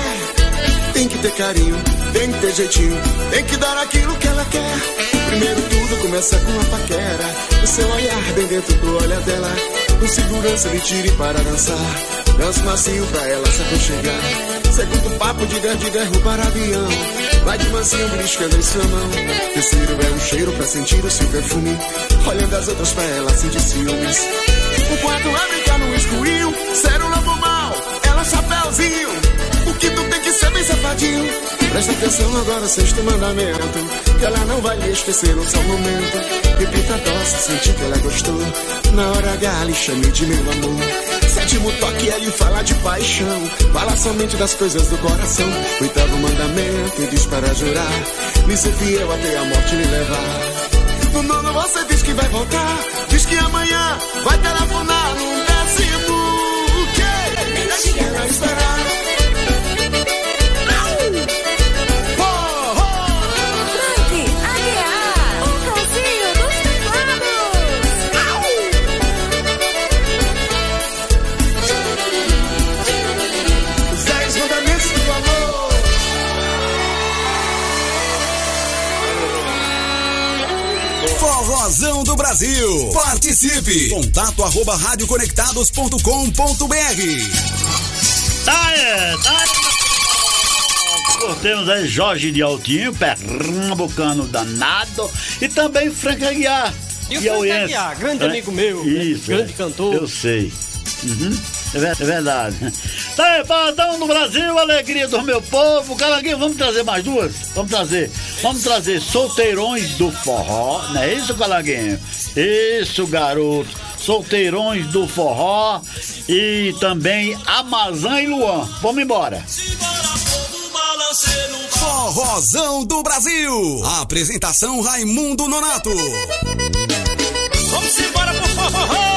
Tem que ter carinho, tem que ter jeitinho, tem que dar aquilo que ela quer. Primeiro tudo começa com a paquera. O seu olhar bem dentro do olhar dela. Com segurança lhe tire para dançar. Dança macio pra ela se aconchegar. Segundo papo de der de derrubar avião. Vai de mansinho beliscando em sua mão. Terceiro é o cheiro pra sentir o seu perfume. Olhando as outras pra ela sentir ciúmes. O quarto é brincar no escurinho. Um lobo mal, ela chapéuzinho. O quinto tem que ser bem safadinho. Presta atenção agora, sexto mandamento. Que ela não vai esquecer no seu momento. Repita a dose, sentir que ela gostou. Na hora H, lhe chame de meu amor. Sétimo toque é lhe falar de paixão. Fala somente das coisas do coração. Oitavo mandamento, diz para jurar. Me ser fiel até a morte me levar. No nono você diz que vai voltar. Diz que amanhã vai telefonar num décimo. Quê? Deixe ela esperar. Forrozão do Brasil. Participe. Contato arroba radioconectados.com.br. Tá, é, tá. Temos aí Jorge de Altinho, pernambucano danado, e também Frank Aguiar. E o piauiense. Frank Aguiar, grande amigo meu, Isso, grande é. cantor. Eu sei. Uhum, é, é verdade. Tá aí, Paladão do Brasil, alegria do meu povo. Caraguinho, vamos trazer mais duas? Vamos trazer. Vamos trazer Solteirões do Forró, não é isso, Calaguinho? Isso, garoto. Solteirões do Forró e também Amazã e Luan. Vamos embora. No Forrozão do Brasil. Apresentação Raimundo Nonato. Vamos embora pro forró,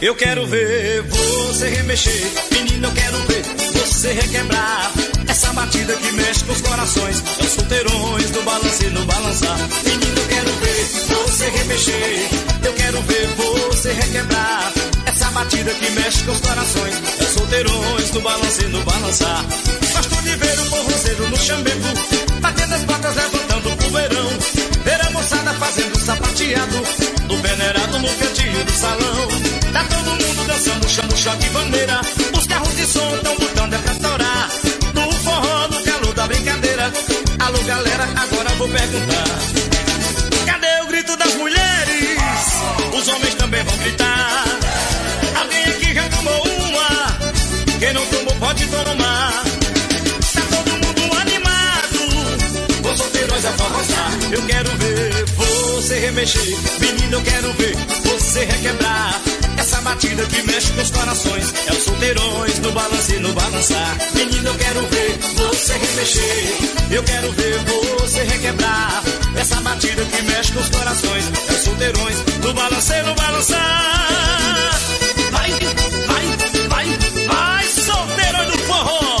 Eu quero ver você remexer, menino, eu quero ver você requebrar. Essa batida que mexe com os corações, os solteirões do balance no balançar. Menino, eu quero ver você remexer, eu quero ver você requebrar. Essa batida que mexe com os corações, os solteirões do balance no balançar. Gosto de ver o forrozeiro no chambeco, batendo as botas, levantando pro verão. Ver a moçada fazendo sapateado, do venerado no cantinho do salão. Tá todo mundo dançando, chão no chão de bandeira. Os carros de som tão botando é pra torar. No forró, no calor da brincadeira. Alô, galera, agora vou perguntar. Cadê o grito das mulheres? Os homens também vão gritar. Alguém aqui já tomou uma? Quem não Com solteirões a forrosar. Eu quero ver você remexer. Menino, eu quero ver você requebrar. Essa batida que mexe com os corações. É os solteirões no balance e no balançar Menino, eu quero ver você remexer. Eu quero ver você requebrar. Essa batida que mexe com os corações. É os solteirões no balance e no balançar Vai, vai, vai, vai Solteirões do forró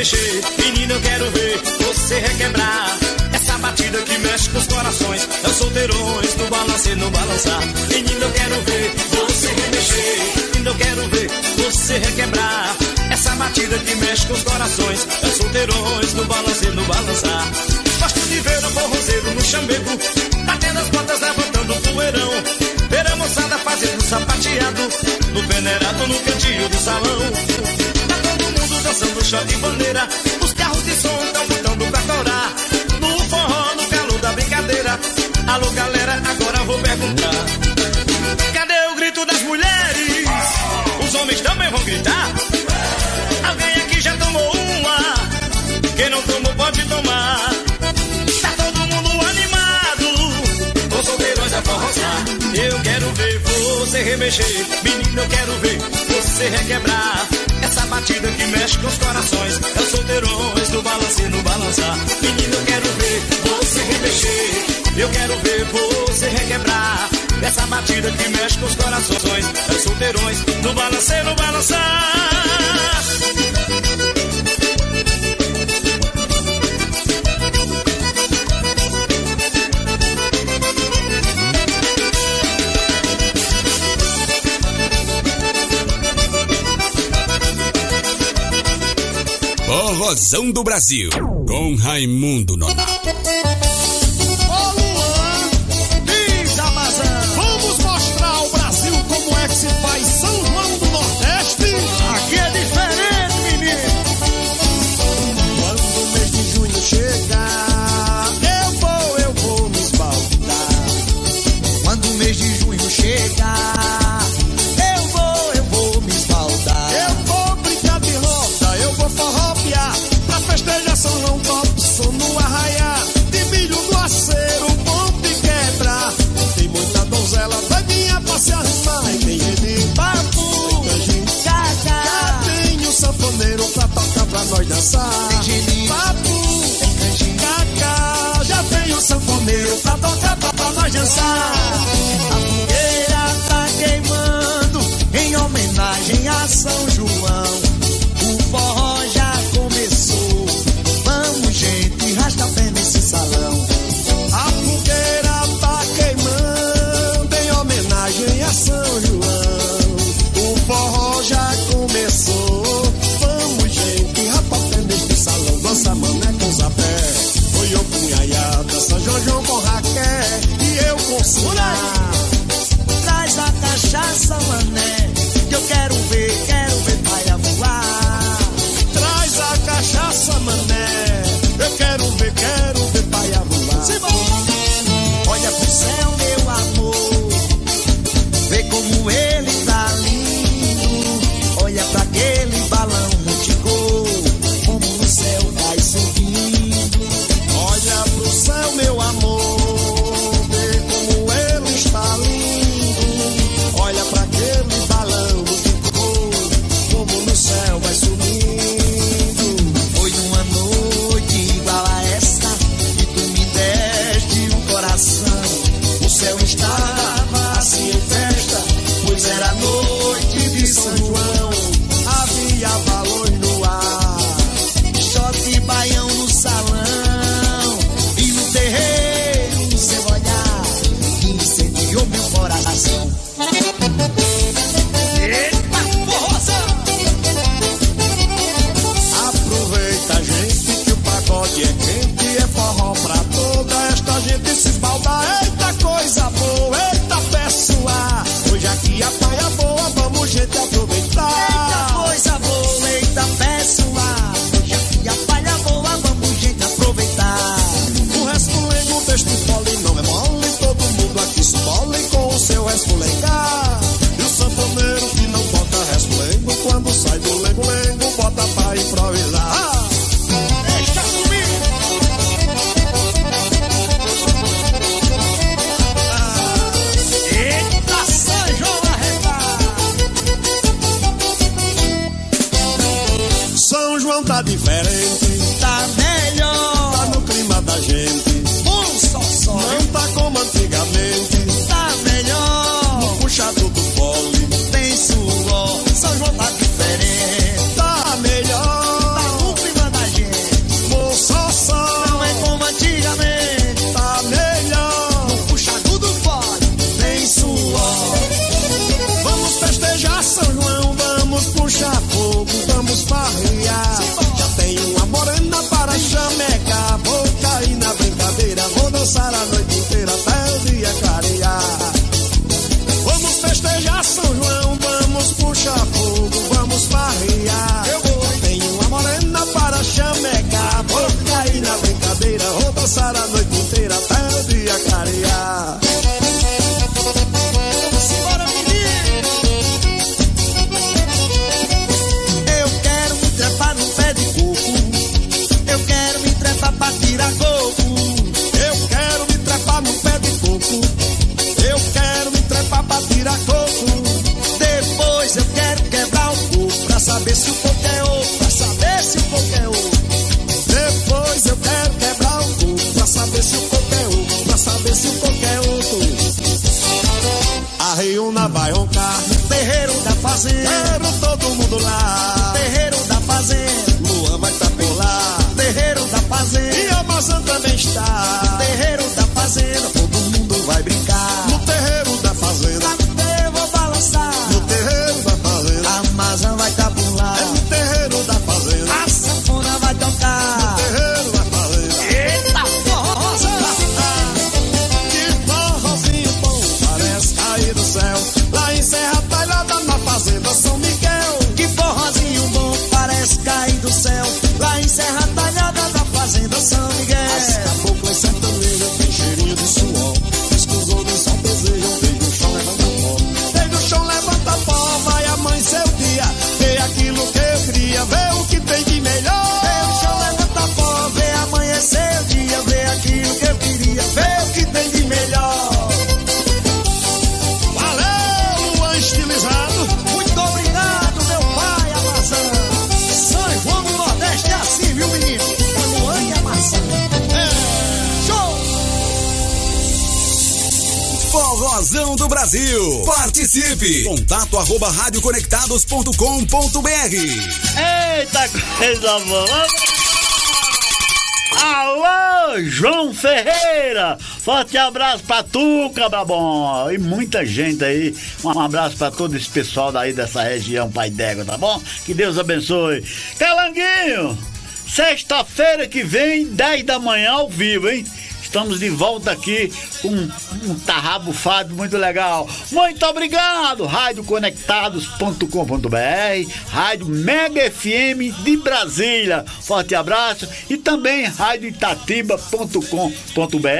você remexer. Menino, eu quero ver você requebrar. Essa batida que mexe com os corações. É solteirões no balance e no balançar. Menino, eu quero ver você remexer. Menino, eu quero ver você requebrar. Essa batida que mexe com os corações. É solteirões no balance e no balançar. Gosto de ver o forrozeiro no chamego. Batendo as botas, levantando o poeirão. Ver a moçada fazendo sapateado. No venerado, no cantinho do salão. Dançando chão de bandeira. Os carros de som tão botando pra torar. No forró, no calor da brincadeira. Alô, galera, agora vou perguntar. Cadê o grito das mulheres? Os homens também vão gritar? Alguém aqui já tomou uma? Quem não tomou pode tomar. Tá todo mundo animado. Com solteirões a forrosar. Eu quero ver você remexer. Menino, eu quero ver você requebrar. Batida que mexe com os corações. É os solteirões do balance no balançar. Menino, eu quero ver você remexer. Eu quero ver você requebrar. Essa batida que mexe com os corações. É os solteirões no balance no balançar. Forrozão do Brasil. Com Raimundo Nonato. Gente papo, caca. Já tem o sanfoneiro pra tocar pra, pra nós dançar. A fogueira tá queimando em homenagem a São João. cachaça, mano. www.radiocidade.com.br Eita coisa boa! Alô, João Ferreira! Forte abraço pra tu, Cabrabom! E muita gente aí. Um abraço pra todo esse pessoal daí dessa região, Pai Dégua, tá bom? Que Deus abençoe. Calanguinho! Sexta-feira que vem, 10 da manhã ao vivo, hein? Estamos de volta aqui com Fábio, muito legal. Muito obrigado, radioconectados.com.br, Rádio Mega FM de Brasília. Forte abraço e também radioitatiba.com.br